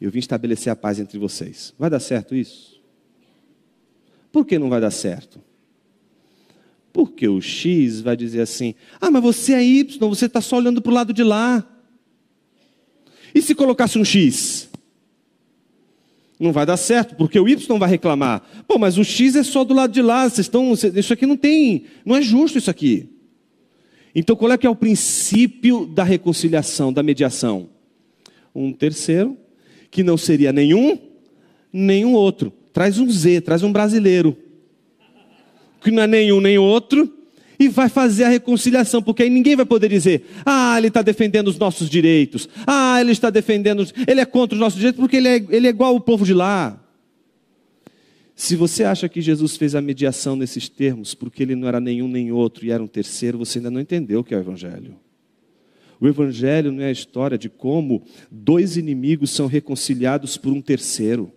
Eu vim estabelecer a paz entre vocês. Vai dar certo isso? Por que não vai dar certo? Porque o X vai dizer assim: Ah, mas você é Y, você está só olhando para o lado de lá. E se colocasse um X? Não vai dar certo, porque o Y vai reclamar. Pô, mas o X é só do lado de lá, vocês estão. Isso aqui não tem. Não é justo isso aqui. Então, qual é que é o princípio da reconciliação, da mediação? Um terceiro, que não seria nenhum, nenhum outro. Traz um Z, traz um brasileiro. Que não é nenhum nem outro, e vai fazer a reconciliação, porque aí ninguém vai poder dizer, ah, ele está defendendo os nossos direitos, ah, ele está defendendo, ele é contra os nossos direitos, porque ele é, ele é igual ao povo de lá. Se você acha que Jesus fez a mediação nesses termos, porque ele não era nenhum nem outro e era um terceiro, você ainda não entendeu o que é o Evangelho. O Evangelho não é a história de como dois inimigos são reconciliados por um terceiro.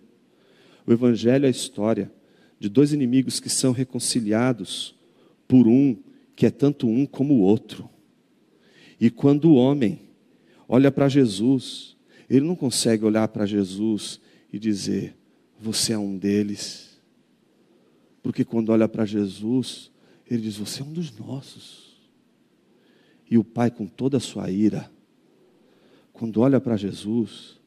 O Evangelho é a história de dois inimigos que são reconciliados por um que é tanto um como o outro. E quando o homem olha para Jesus, ele não consegue olhar para Jesus e dizer: Você é um deles porque quando olha para Jesus, ele diz: Você é um dos nossos. E o Pai, com toda a sua ira, quando olha para Jesus,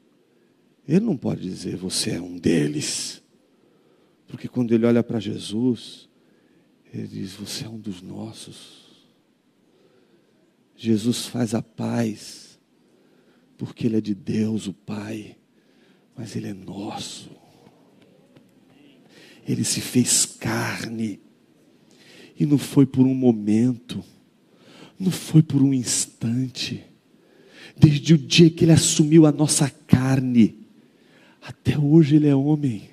ele não pode dizer: Você é um deles. Porque quando ele olha para Jesus, ele diz: Você é um dos nossos. Jesus faz a paz, porque Ele é de Deus, o Pai, mas Ele é nosso. Ele se fez carne. E não foi por um momento, não foi por um instante. Desde o dia que ele assumiu a nossa carne, até hoje ele é homem.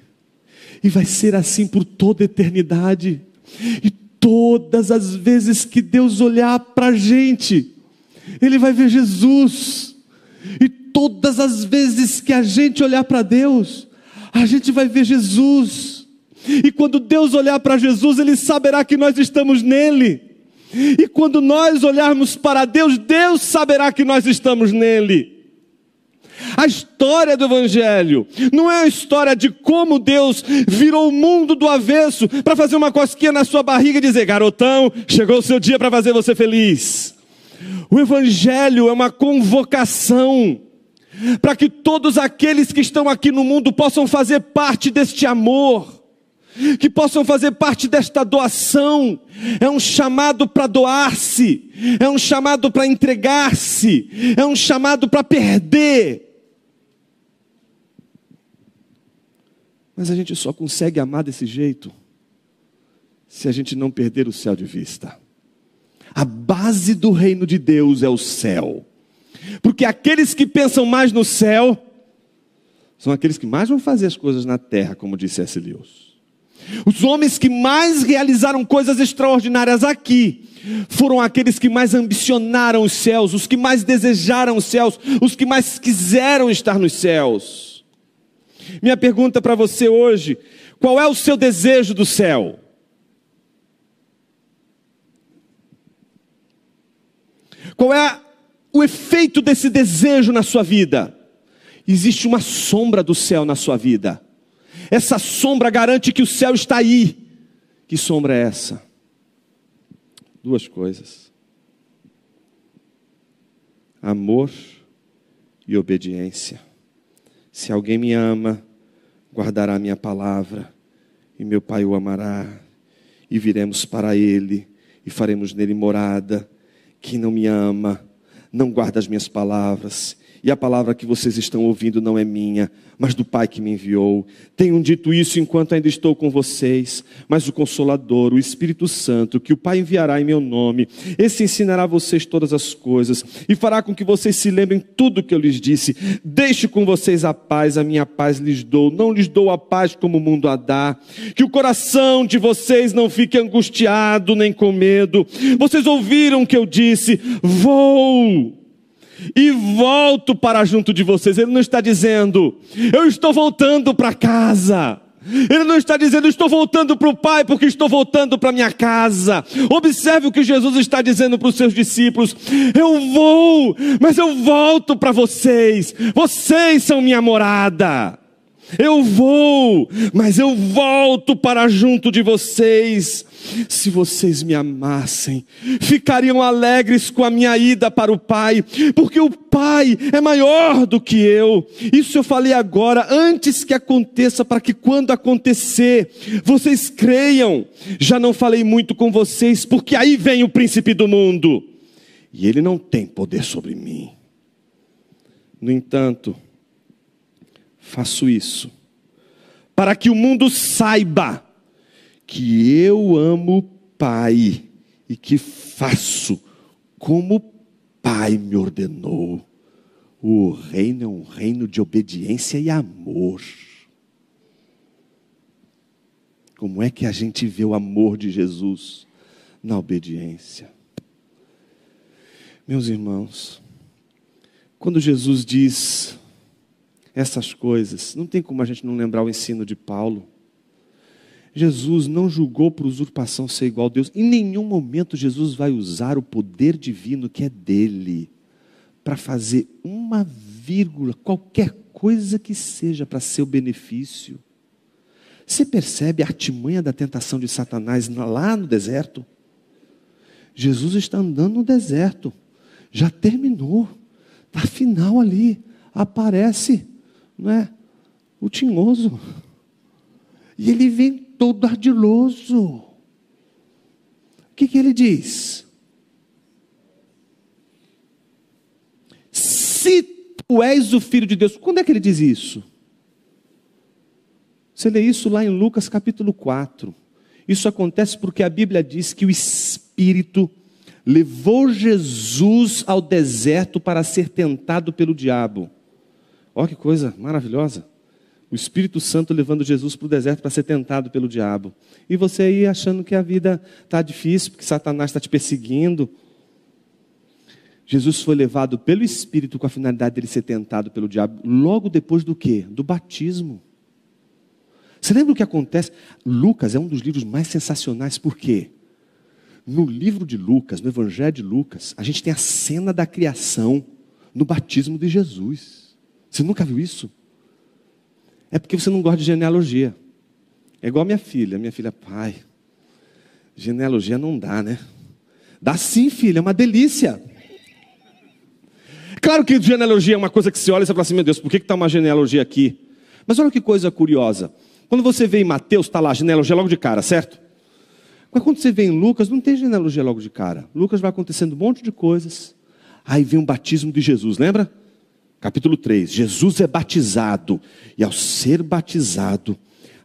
E vai ser assim por toda eternidade. E todas as vezes que Deus olhar para a gente, Ele vai ver Jesus. E todas as vezes que a gente olhar para Deus, a gente vai ver Jesus. E quando Deus olhar para Jesus, Ele saberá que nós estamos nele. E quando nós olharmos para Deus, Deus saberá que nós estamos nele. A história do Evangelho não é a história de como Deus virou o mundo do avesso para fazer uma cosquinha na sua barriga e dizer: garotão, chegou o seu dia para fazer você feliz. O Evangelho é uma convocação para que todos aqueles que estão aqui no mundo possam fazer parte deste amor que possam fazer parte desta doação. É um chamado para doar-se, é um chamado para entregar-se, é um chamado para perder. Mas a gente só consegue amar desse jeito se a gente não perder o céu de vista. A base do reino de Deus é o céu. Porque aqueles que pensam mais no céu são aqueles que mais vão fazer as coisas na terra, como disse S. Lewis. Os homens que mais realizaram coisas extraordinárias aqui foram aqueles que mais ambicionaram os céus, os que mais desejaram os céus, os que mais quiseram estar nos céus. Minha pergunta para você hoje: qual é o seu desejo do céu? Qual é o efeito desse desejo na sua vida? Existe uma sombra do céu na sua vida. Essa sombra garante que o céu está aí. Que sombra é essa? Duas coisas: amor e obediência. Se alguém me ama, guardará a minha palavra, e meu Pai o amará, e viremos para ele, e faremos nele morada. Quem não me ama, não guarda as minhas palavras, e a palavra que vocês estão ouvindo não é minha, mas do Pai que me enviou. Tenho dito isso enquanto ainda estou com vocês, mas o Consolador, o Espírito Santo, que o Pai enviará em meu nome, esse ensinará a vocês todas as coisas e fará com que vocês se lembrem tudo o que eu lhes disse. Deixe com vocês a paz, a minha paz lhes dou, não lhes dou a paz como o mundo a dá. Que o coração de vocês não fique angustiado nem com medo. Vocês ouviram o que eu disse: vou e volto para junto de vocês. Ele não está dizendo, eu estou voltando para casa. Ele não está dizendo, estou voltando para o Pai porque estou voltando para minha casa. Observe o que Jesus está dizendo para os seus discípulos: Eu vou, mas eu volto para vocês. Vocês são minha morada. Eu vou, mas eu volto para junto de vocês. Se vocês me amassem, ficariam alegres com a minha ida para o Pai, porque o Pai é maior do que eu. Isso eu falei agora, antes que aconteça, para que quando acontecer, vocês creiam. Já não falei muito com vocês, porque aí vem o príncipe do mundo, e ele não tem poder sobre mim. No entanto, faço isso para que o mundo saiba que eu amo o Pai e que faço como o Pai me ordenou. O reino é um reino de obediência e amor. Como é que a gente vê o amor de Jesus na obediência? Meus irmãos, quando Jesus diz essas coisas. Não tem como a gente não lembrar o ensino de Paulo. Jesus não julgou por usurpação ser igual a Deus. Em nenhum momento Jesus vai usar o poder divino que é dele para fazer uma vírgula, qualquer coisa que seja para seu benefício. Você percebe a artimanha da tentação de Satanás lá no deserto? Jesus está andando no deserto, já terminou, está final ali, aparece não é? O tinhoso. E ele vem todo ardiloso. O que, que ele diz? Se tu és o filho de Deus, quando é que ele diz isso? Você lê isso lá em Lucas capítulo 4. Isso acontece porque a Bíblia diz que o Espírito levou Jesus ao deserto para ser tentado pelo diabo. Olha que coisa maravilhosa. O Espírito Santo levando Jesus para o deserto para ser tentado pelo diabo. E você aí achando que a vida está difícil, porque Satanás está te perseguindo. Jesus foi levado pelo Espírito com a finalidade de ele ser tentado pelo diabo, logo depois do quê? Do batismo. Você lembra o que acontece? Lucas é um dos livros mais sensacionais, por quê? No livro de Lucas, no Evangelho de Lucas, a gente tem a cena da criação no batismo de Jesus. Você nunca viu isso? É porque você não gosta de genealogia. É igual minha filha. Minha filha, pai, genealogia não dá, né? Dá sim, filha, é uma delícia. Claro que genealogia é uma coisa que você olha e você fala assim, meu Deus, por que está uma genealogia aqui? Mas olha que coisa curiosa. Quando você vê em Mateus, está lá, genealogia logo de cara, certo? Mas quando você vê em Lucas, não tem genealogia logo de cara. Lucas vai acontecendo um monte de coisas. Aí vem o batismo de Jesus, lembra? Capítulo 3, Jesus é batizado, e ao ser batizado,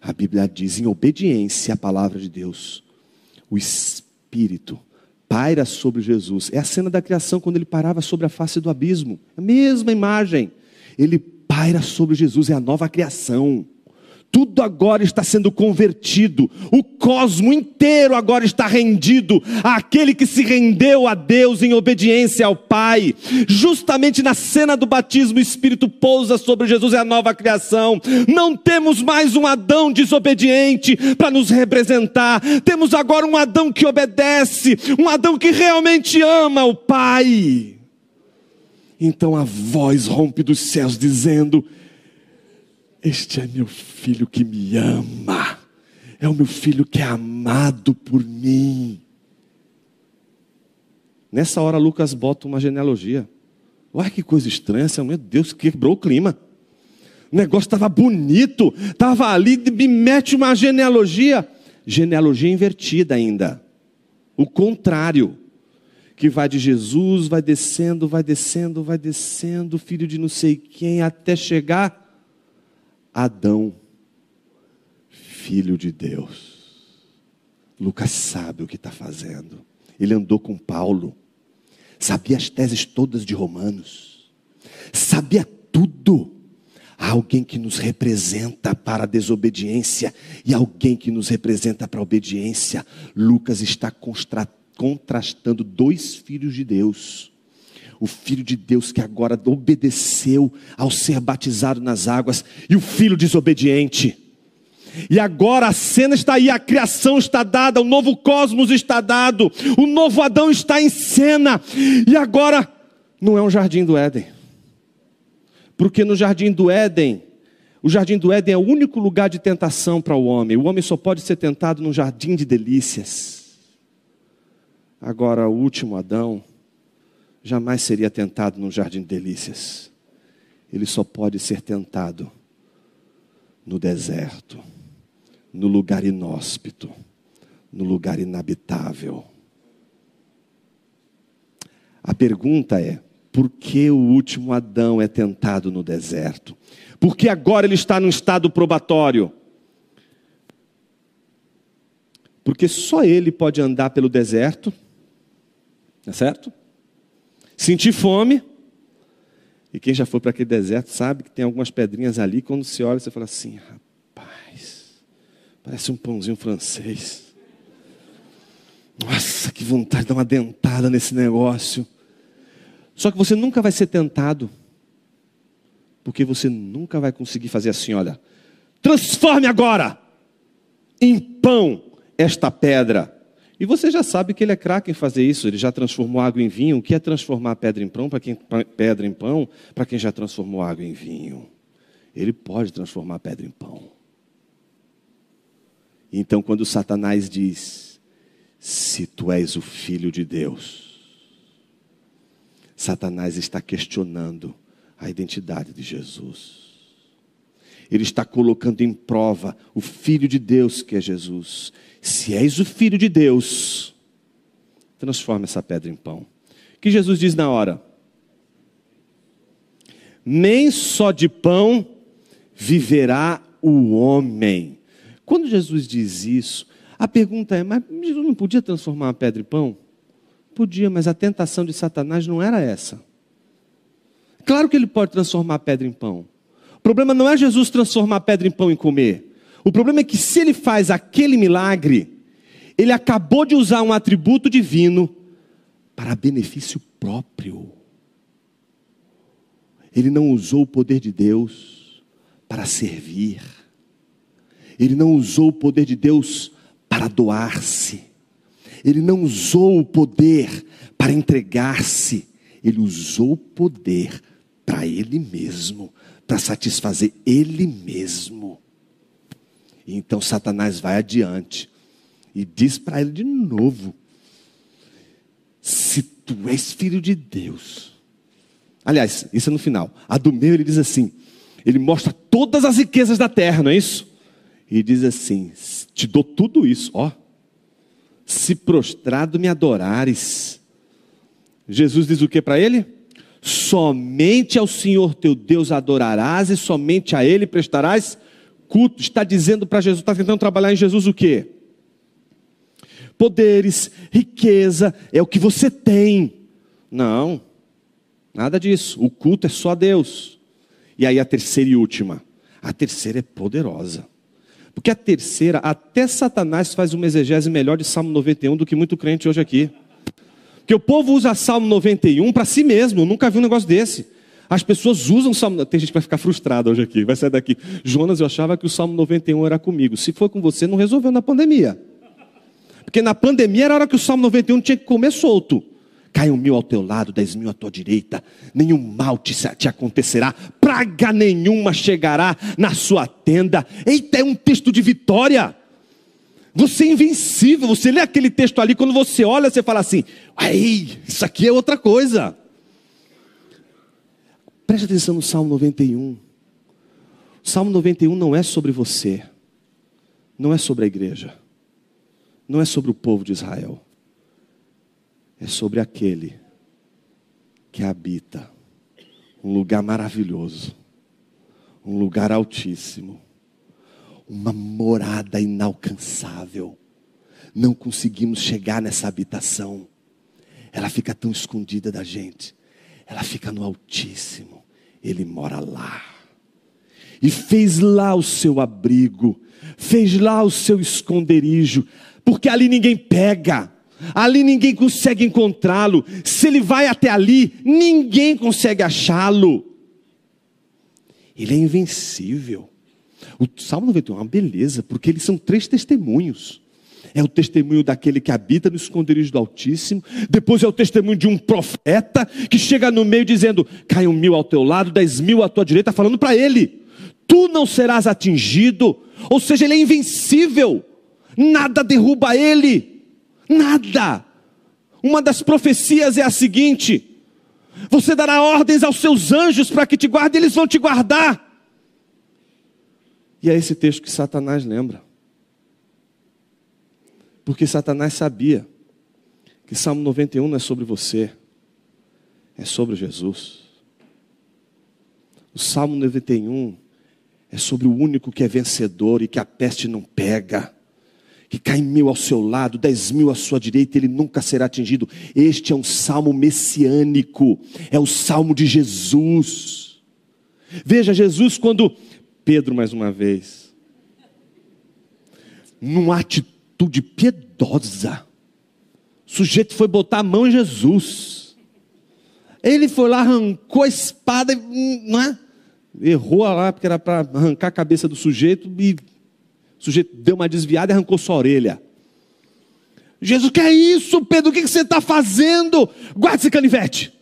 a Bíblia diz, em obediência à palavra de Deus, o Espírito paira sobre Jesus. É a cena da criação quando ele parava sobre a face do abismo, a mesma imagem. Ele paira sobre Jesus, é a nova criação tudo agora está sendo convertido, o cosmo inteiro agora está rendido àquele que se rendeu a Deus em obediência ao Pai. Justamente na cena do batismo, o Espírito pousa sobre Jesus, é a nova criação. Não temos mais um Adão desobediente para nos representar, temos agora um Adão que obedece, um Adão que realmente ama o Pai. Então a voz rompe dos céus dizendo: este é meu filho que me ama, é o meu filho que é amado por mim. Nessa hora, Lucas bota uma genealogia. Olha que coisa estranha, meu Deus, quebrou o clima. O negócio estava bonito, estava ali, me mete uma genealogia. Genealogia invertida ainda. O contrário. Que vai de Jesus, vai descendo, vai descendo, vai descendo, filho de não sei quem, até chegar Adão, filho de Deus. Lucas sabe o que está fazendo. Ele andou com Paulo, sabia as teses todas de Romanos, sabia tudo. Há alguém que nos representa para a desobediência e alguém que nos representa para a obediência. Lucas está contrastando dois filhos de Deus. O filho de Deus que agora obedeceu ao ser batizado nas águas, e o filho desobediente. E agora a cena está aí, a criação está dada, o novo cosmos está dado, o novo Adão está em cena, e agora não é um jardim do Éden. Porque no jardim do Éden, o jardim do Éden é o único lugar de tentação para o homem. O homem só pode ser tentado no jardim de delícias. Agora, o último Adão jamais seria tentado no jardim de delícias. Ele só pode ser tentado no deserto, no lugar inóspito, no lugar inabitável. A pergunta é: por que o último Adão é tentado no deserto? Porque agora ele está num estado probatório. Porque só ele pode andar pelo deserto, é certo? Sentir fome. E quem já foi para aquele deserto sabe que tem algumas pedrinhas ali. Quando se olha, você fala assim: rapaz, parece um pãozinho francês. Nossa, que vontade de dar uma dentada nesse negócio. Só que você nunca vai ser tentado, porque você nunca vai conseguir fazer assim: olha, transforme agora em pão esta pedra. E você já sabe que ele é craque em fazer isso, ele já transformou água em vinho. O que é transformar pedra em pão para quem pedra em pão, para quem já transformou água em vinho? Ele pode transformar pedra em pão. Então, quando Satanás diz: Se tu és o filho de Deus, Satanás está questionando a identidade de Jesus. Ele está colocando em prova o Filho de Deus que é Jesus. Se és o Filho de Deus, transforma essa pedra em pão. O que Jesus diz na hora? Nem só de pão viverá o homem. Quando Jesus diz isso, a pergunta é: mas Jesus não podia transformar uma pedra em pão? Podia, mas a tentação de Satanás não era essa. Claro que ele pode transformar a pedra em pão. O problema não é Jesus transformar pedra em pão e comer. O problema é que se ele faz aquele milagre, ele acabou de usar um atributo divino para benefício próprio. Ele não usou o poder de Deus para servir. Ele não usou o poder de Deus para doar-se. Ele não usou o poder para entregar-se, ele usou o poder para ele mesmo, para satisfazer ele mesmo. E então Satanás vai adiante e diz para ele de novo: Se tu és filho de Deus. Aliás, isso é no final. A do meio ele diz assim: ele mostra todas as riquezas da terra, não é isso? E diz assim: Te dou tudo isso, ó se prostrado me adorares. Jesus diz o que para ele? Somente ao Senhor teu Deus adorarás e somente a Ele prestarás culto. Está dizendo para Jesus, está tentando trabalhar em Jesus o que? Poderes, riqueza, é o que você tem. Não, nada disso. O culto é só a Deus. E aí a terceira e última. A terceira é poderosa. Porque a terceira, até Satanás faz uma exegese melhor de Salmo 91 do que muito crente hoje aqui. Porque o povo usa Salmo 91 para si mesmo, nunca vi um negócio desse. As pessoas usam o Salmo. Tem gente que vai ficar frustrada hoje aqui, vai sair daqui. Jonas, eu achava que o Salmo 91 era comigo. Se for com você, não resolveu na pandemia. Porque na pandemia era a hora que o Salmo 91 tinha que comer solto. Caiam mil ao teu lado, dez mil à tua direita, nenhum mal te, te acontecerá, praga nenhuma chegará na sua tenda. Eita, é um texto de vitória. Você é invencível. Você lê aquele texto ali, quando você olha, você fala assim: Ei, isso aqui é outra coisa. Preste atenção no Salmo 91. O Salmo 91 não é sobre você, não é sobre a igreja, não é sobre o povo de Israel, é sobre aquele que habita um lugar maravilhoso, um lugar altíssimo, uma morada inalcançável. Não conseguimos chegar nessa habitação, ela fica tão escondida da gente, ela fica no Altíssimo, ele mora lá. E fez lá o seu abrigo, fez lá o seu esconderijo, porque ali ninguém pega, ali ninguém consegue encontrá-lo. Se ele vai até ali, ninguém consegue achá-lo. Ele é invencível. O Salmo 91 é uma beleza, porque eles são três testemunhos. É o testemunho daquele que habita no esconderijo do Altíssimo. Depois é o testemunho de um profeta que chega no meio dizendo: caiam mil ao teu lado, dez mil à tua direita, falando para ele: tu não serás atingido. Ou seja, ele é invencível. Nada derruba ele. Nada. Uma das profecias é a seguinte: você dará ordens aos seus anjos para que te guardem, eles vão te guardar. E é esse texto que Satanás lembra. Porque Satanás sabia que Salmo 91 não é sobre você, é sobre Jesus. O Salmo 91 é sobre o único que é vencedor e que a peste não pega que cai mil ao seu lado, dez mil à sua direita, ele nunca será atingido. Este é um salmo messiânico, é o salmo de Jesus. Veja, Jesus, quando Pedro, mais uma vez, numa atitude piedosa, o sujeito foi botar a mão em Jesus. Ele foi lá, arrancou a espada, não é? Errou lá, porque era para arrancar a cabeça do sujeito e o sujeito deu uma desviada e arrancou sua orelha. Jesus, que é isso, Pedro? O que você está fazendo? Guarda esse canivete.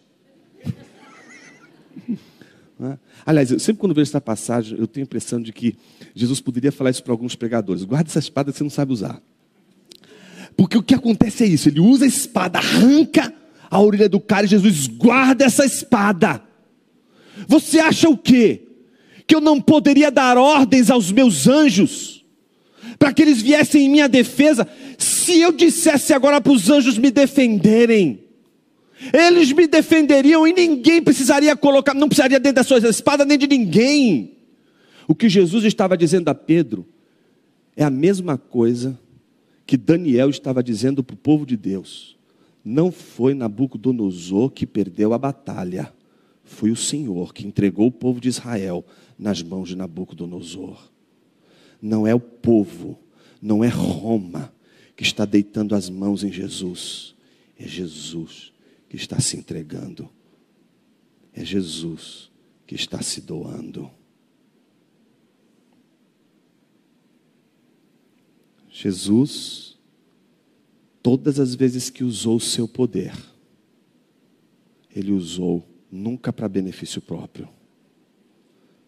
Aliás, eu, sempre quando vejo essa passagem, eu tenho a impressão de que Jesus poderia falar isso para alguns pregadores: guarda essa espada que você não sabe usar. Porque o que acontece é isso: ele usa a espada, arranca a orelha do cara e Jesus guarda essa espada. Você acha o quê? Que eu não poderia dar ordens aos meus anjos? para que eles viessem em minha defesa. Se eu dissesse agora para os anjos me defenderem, eles me defenderiam e ninguém precisaria colocar, não precisaria dentro da sua espada nem de ninguém. O que Jesus estava dizendo a Pedro é a mesma coisa que Daniel estava dizendo para o povo de Deus. Não foi Nabucodonosor que perdeu a batalha, foi o Senhor que entregou o povo de Israel nas mãos de Nabucodonosor não é o povo, não é Roma que está deitando as mãos em Jesus, é Jesus que está se entregando, é Jesus que está se doando. Jesus, todas as vezes que usou o seu poder, ele usou nunca para benefício próprio.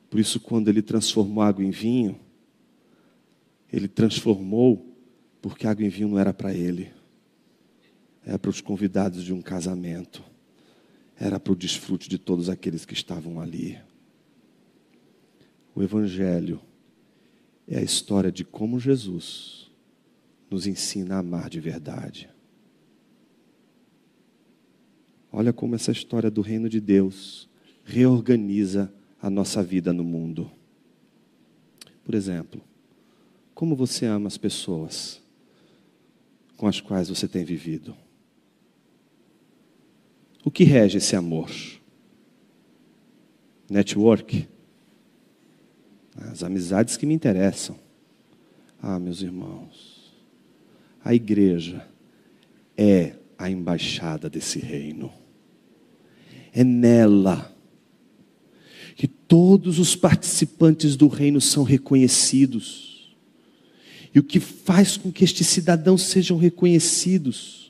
Por isso, quando ele transformou água em vinho, ele transformou porque água em vinho não era para ele, era para os convidados de um casamento, era para o desfrute de todos aqueles que estavam ali. O Evangelho é a história de como Jesus nos ensina a amar de verdade. Olha como essa história do reino de Deus reorganiza a nossa vida no mundo. Por exemplo, como você ama as pessoas com as quais você tem vivido? O que rege esse amor? Network? As amizades que me interessam. Ah, meus irmãos, a igreja é a embaixada desse reino. É nela que todos os participantes do reino são reconhecidos. E o que faz com que estes cidadãos sejam reconhecidos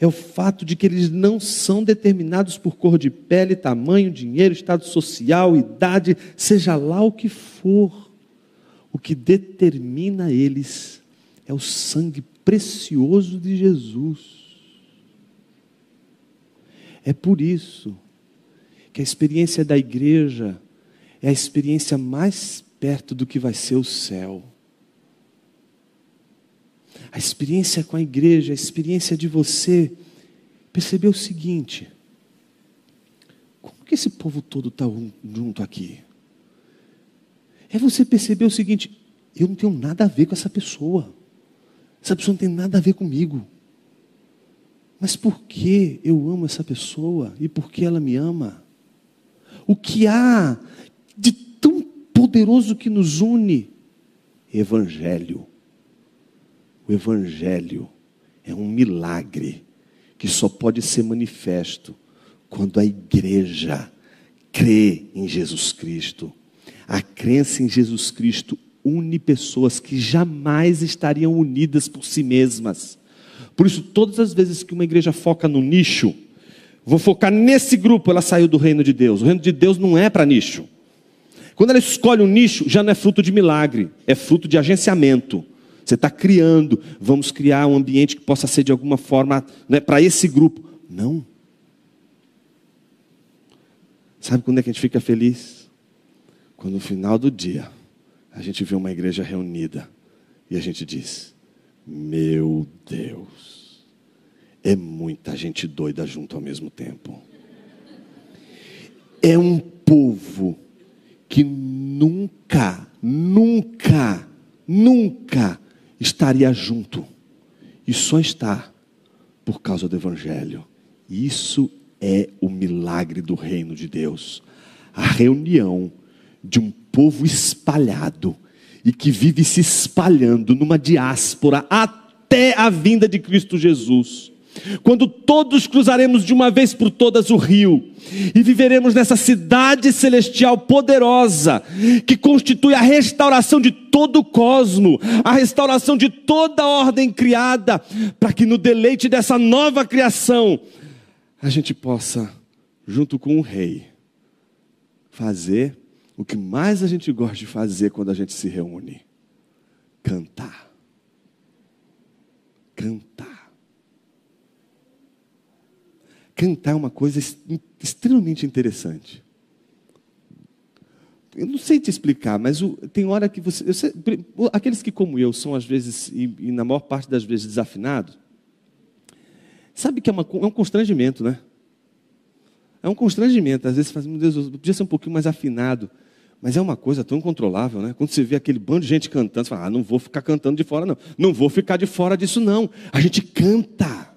é o fato de que eles não são determinados por cor de pele, tamanho, dinheiro, estado social, idade, seja lá o que for. O que determina eles é o sangue precioso de Jesus. É por isso que a experiência da igreja é a experiência mais perto do que vai ser o céu. A experiência com a igreja, a experiência de você perceber o seguinte: como que esse povo todo está junto aqui? É você perceber o seguinte: eu não tenho nada a ver com essa pessoa, essa pessoa não tem nada a ver comigo. Mas por que eu amo essa pessoa e por que ela me ama? O que há de tão poderoso que nos une? Evangelho. O Evangelho é um milagre que só pode ser manifesto quando a igreja crê em Jesus Cristo. A crença em Jesus Cristo une pessoas que jamais estariam unidas por si mesmas. Por isso, todas as vezes que uma igreja foca no nicho, vou focar nesse grupo, ela saiu do reino de Deus. O reino de Deus não é para nicho. Quando ela escolhe um nicho, já não é fruto de milagre, é fruto de agenciamento. Você está criando, vamos criar um ambiente que possa ser de alguma forma né, para esse grupo. Não. Sabe quando é que a gente fica feliz? Quando no final do dia a gente vê uma igreja reunida e a gente diz: Meu Deus, é muita gente doida junto ao mesmo tempo. É um povo que nunca, nunca, nunca estaria junto. E só está por causa do Evangelho. Isso é o milagre do reino de Deus. A reunião de um povo espalhado e que vive se espalhando numa diáspora até a vinda de Cristo Jesus. Quando todos cruzaremos de uma vez por todas o rio e viveremos nessa cidade celestial poderosa, que constitui a restauração de todo o cosmo, a restauração de toda a ordem criada, para que no deleite dessa nova criação a gente possa, junto com o rei, fazer o que mais a gente gosta de fazer quando a gente se reúne: cantar. Cantar. Cantar é uma coisa extremamente interessante. Eu não sei te explicar, mas o, tem hora que você. Sei, aqueles que, como eu, são às vezes, e, e, na maior parte das vezes, desafinados, sabe que é, uma, é um constrangimento, né? É um constrangimento. Às vezes você fala, meu Deus, eu podia ser um pouquinho mais afinado. Mas é uma coisa tão incontrolável, né? Quando você vê aquele bando de gente cantando, você fala, ah, não vou ficar cantando de fora, não. Não vou ficar de fora disso, não. A gente canta.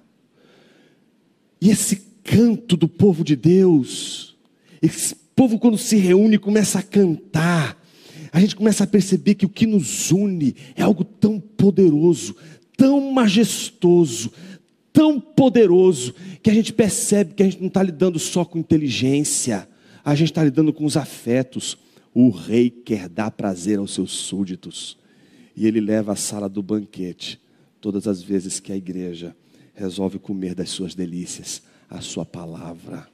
E esse canto do povo de Deus. Esse povo, quando se reúne, começa a cantar. A gente começa a perceber que o que nos une é algo tão poderoso, tão majestoso, tão poderoso, que a gente percebe que a gente não está lidando só com inteligência, a gente está lidando com os afetos. O rei quer dar prazer aos seus súditos, e ele leva a sala do banquete todas as vezes que a igreja resolve comer das suas delícias a sua palavra.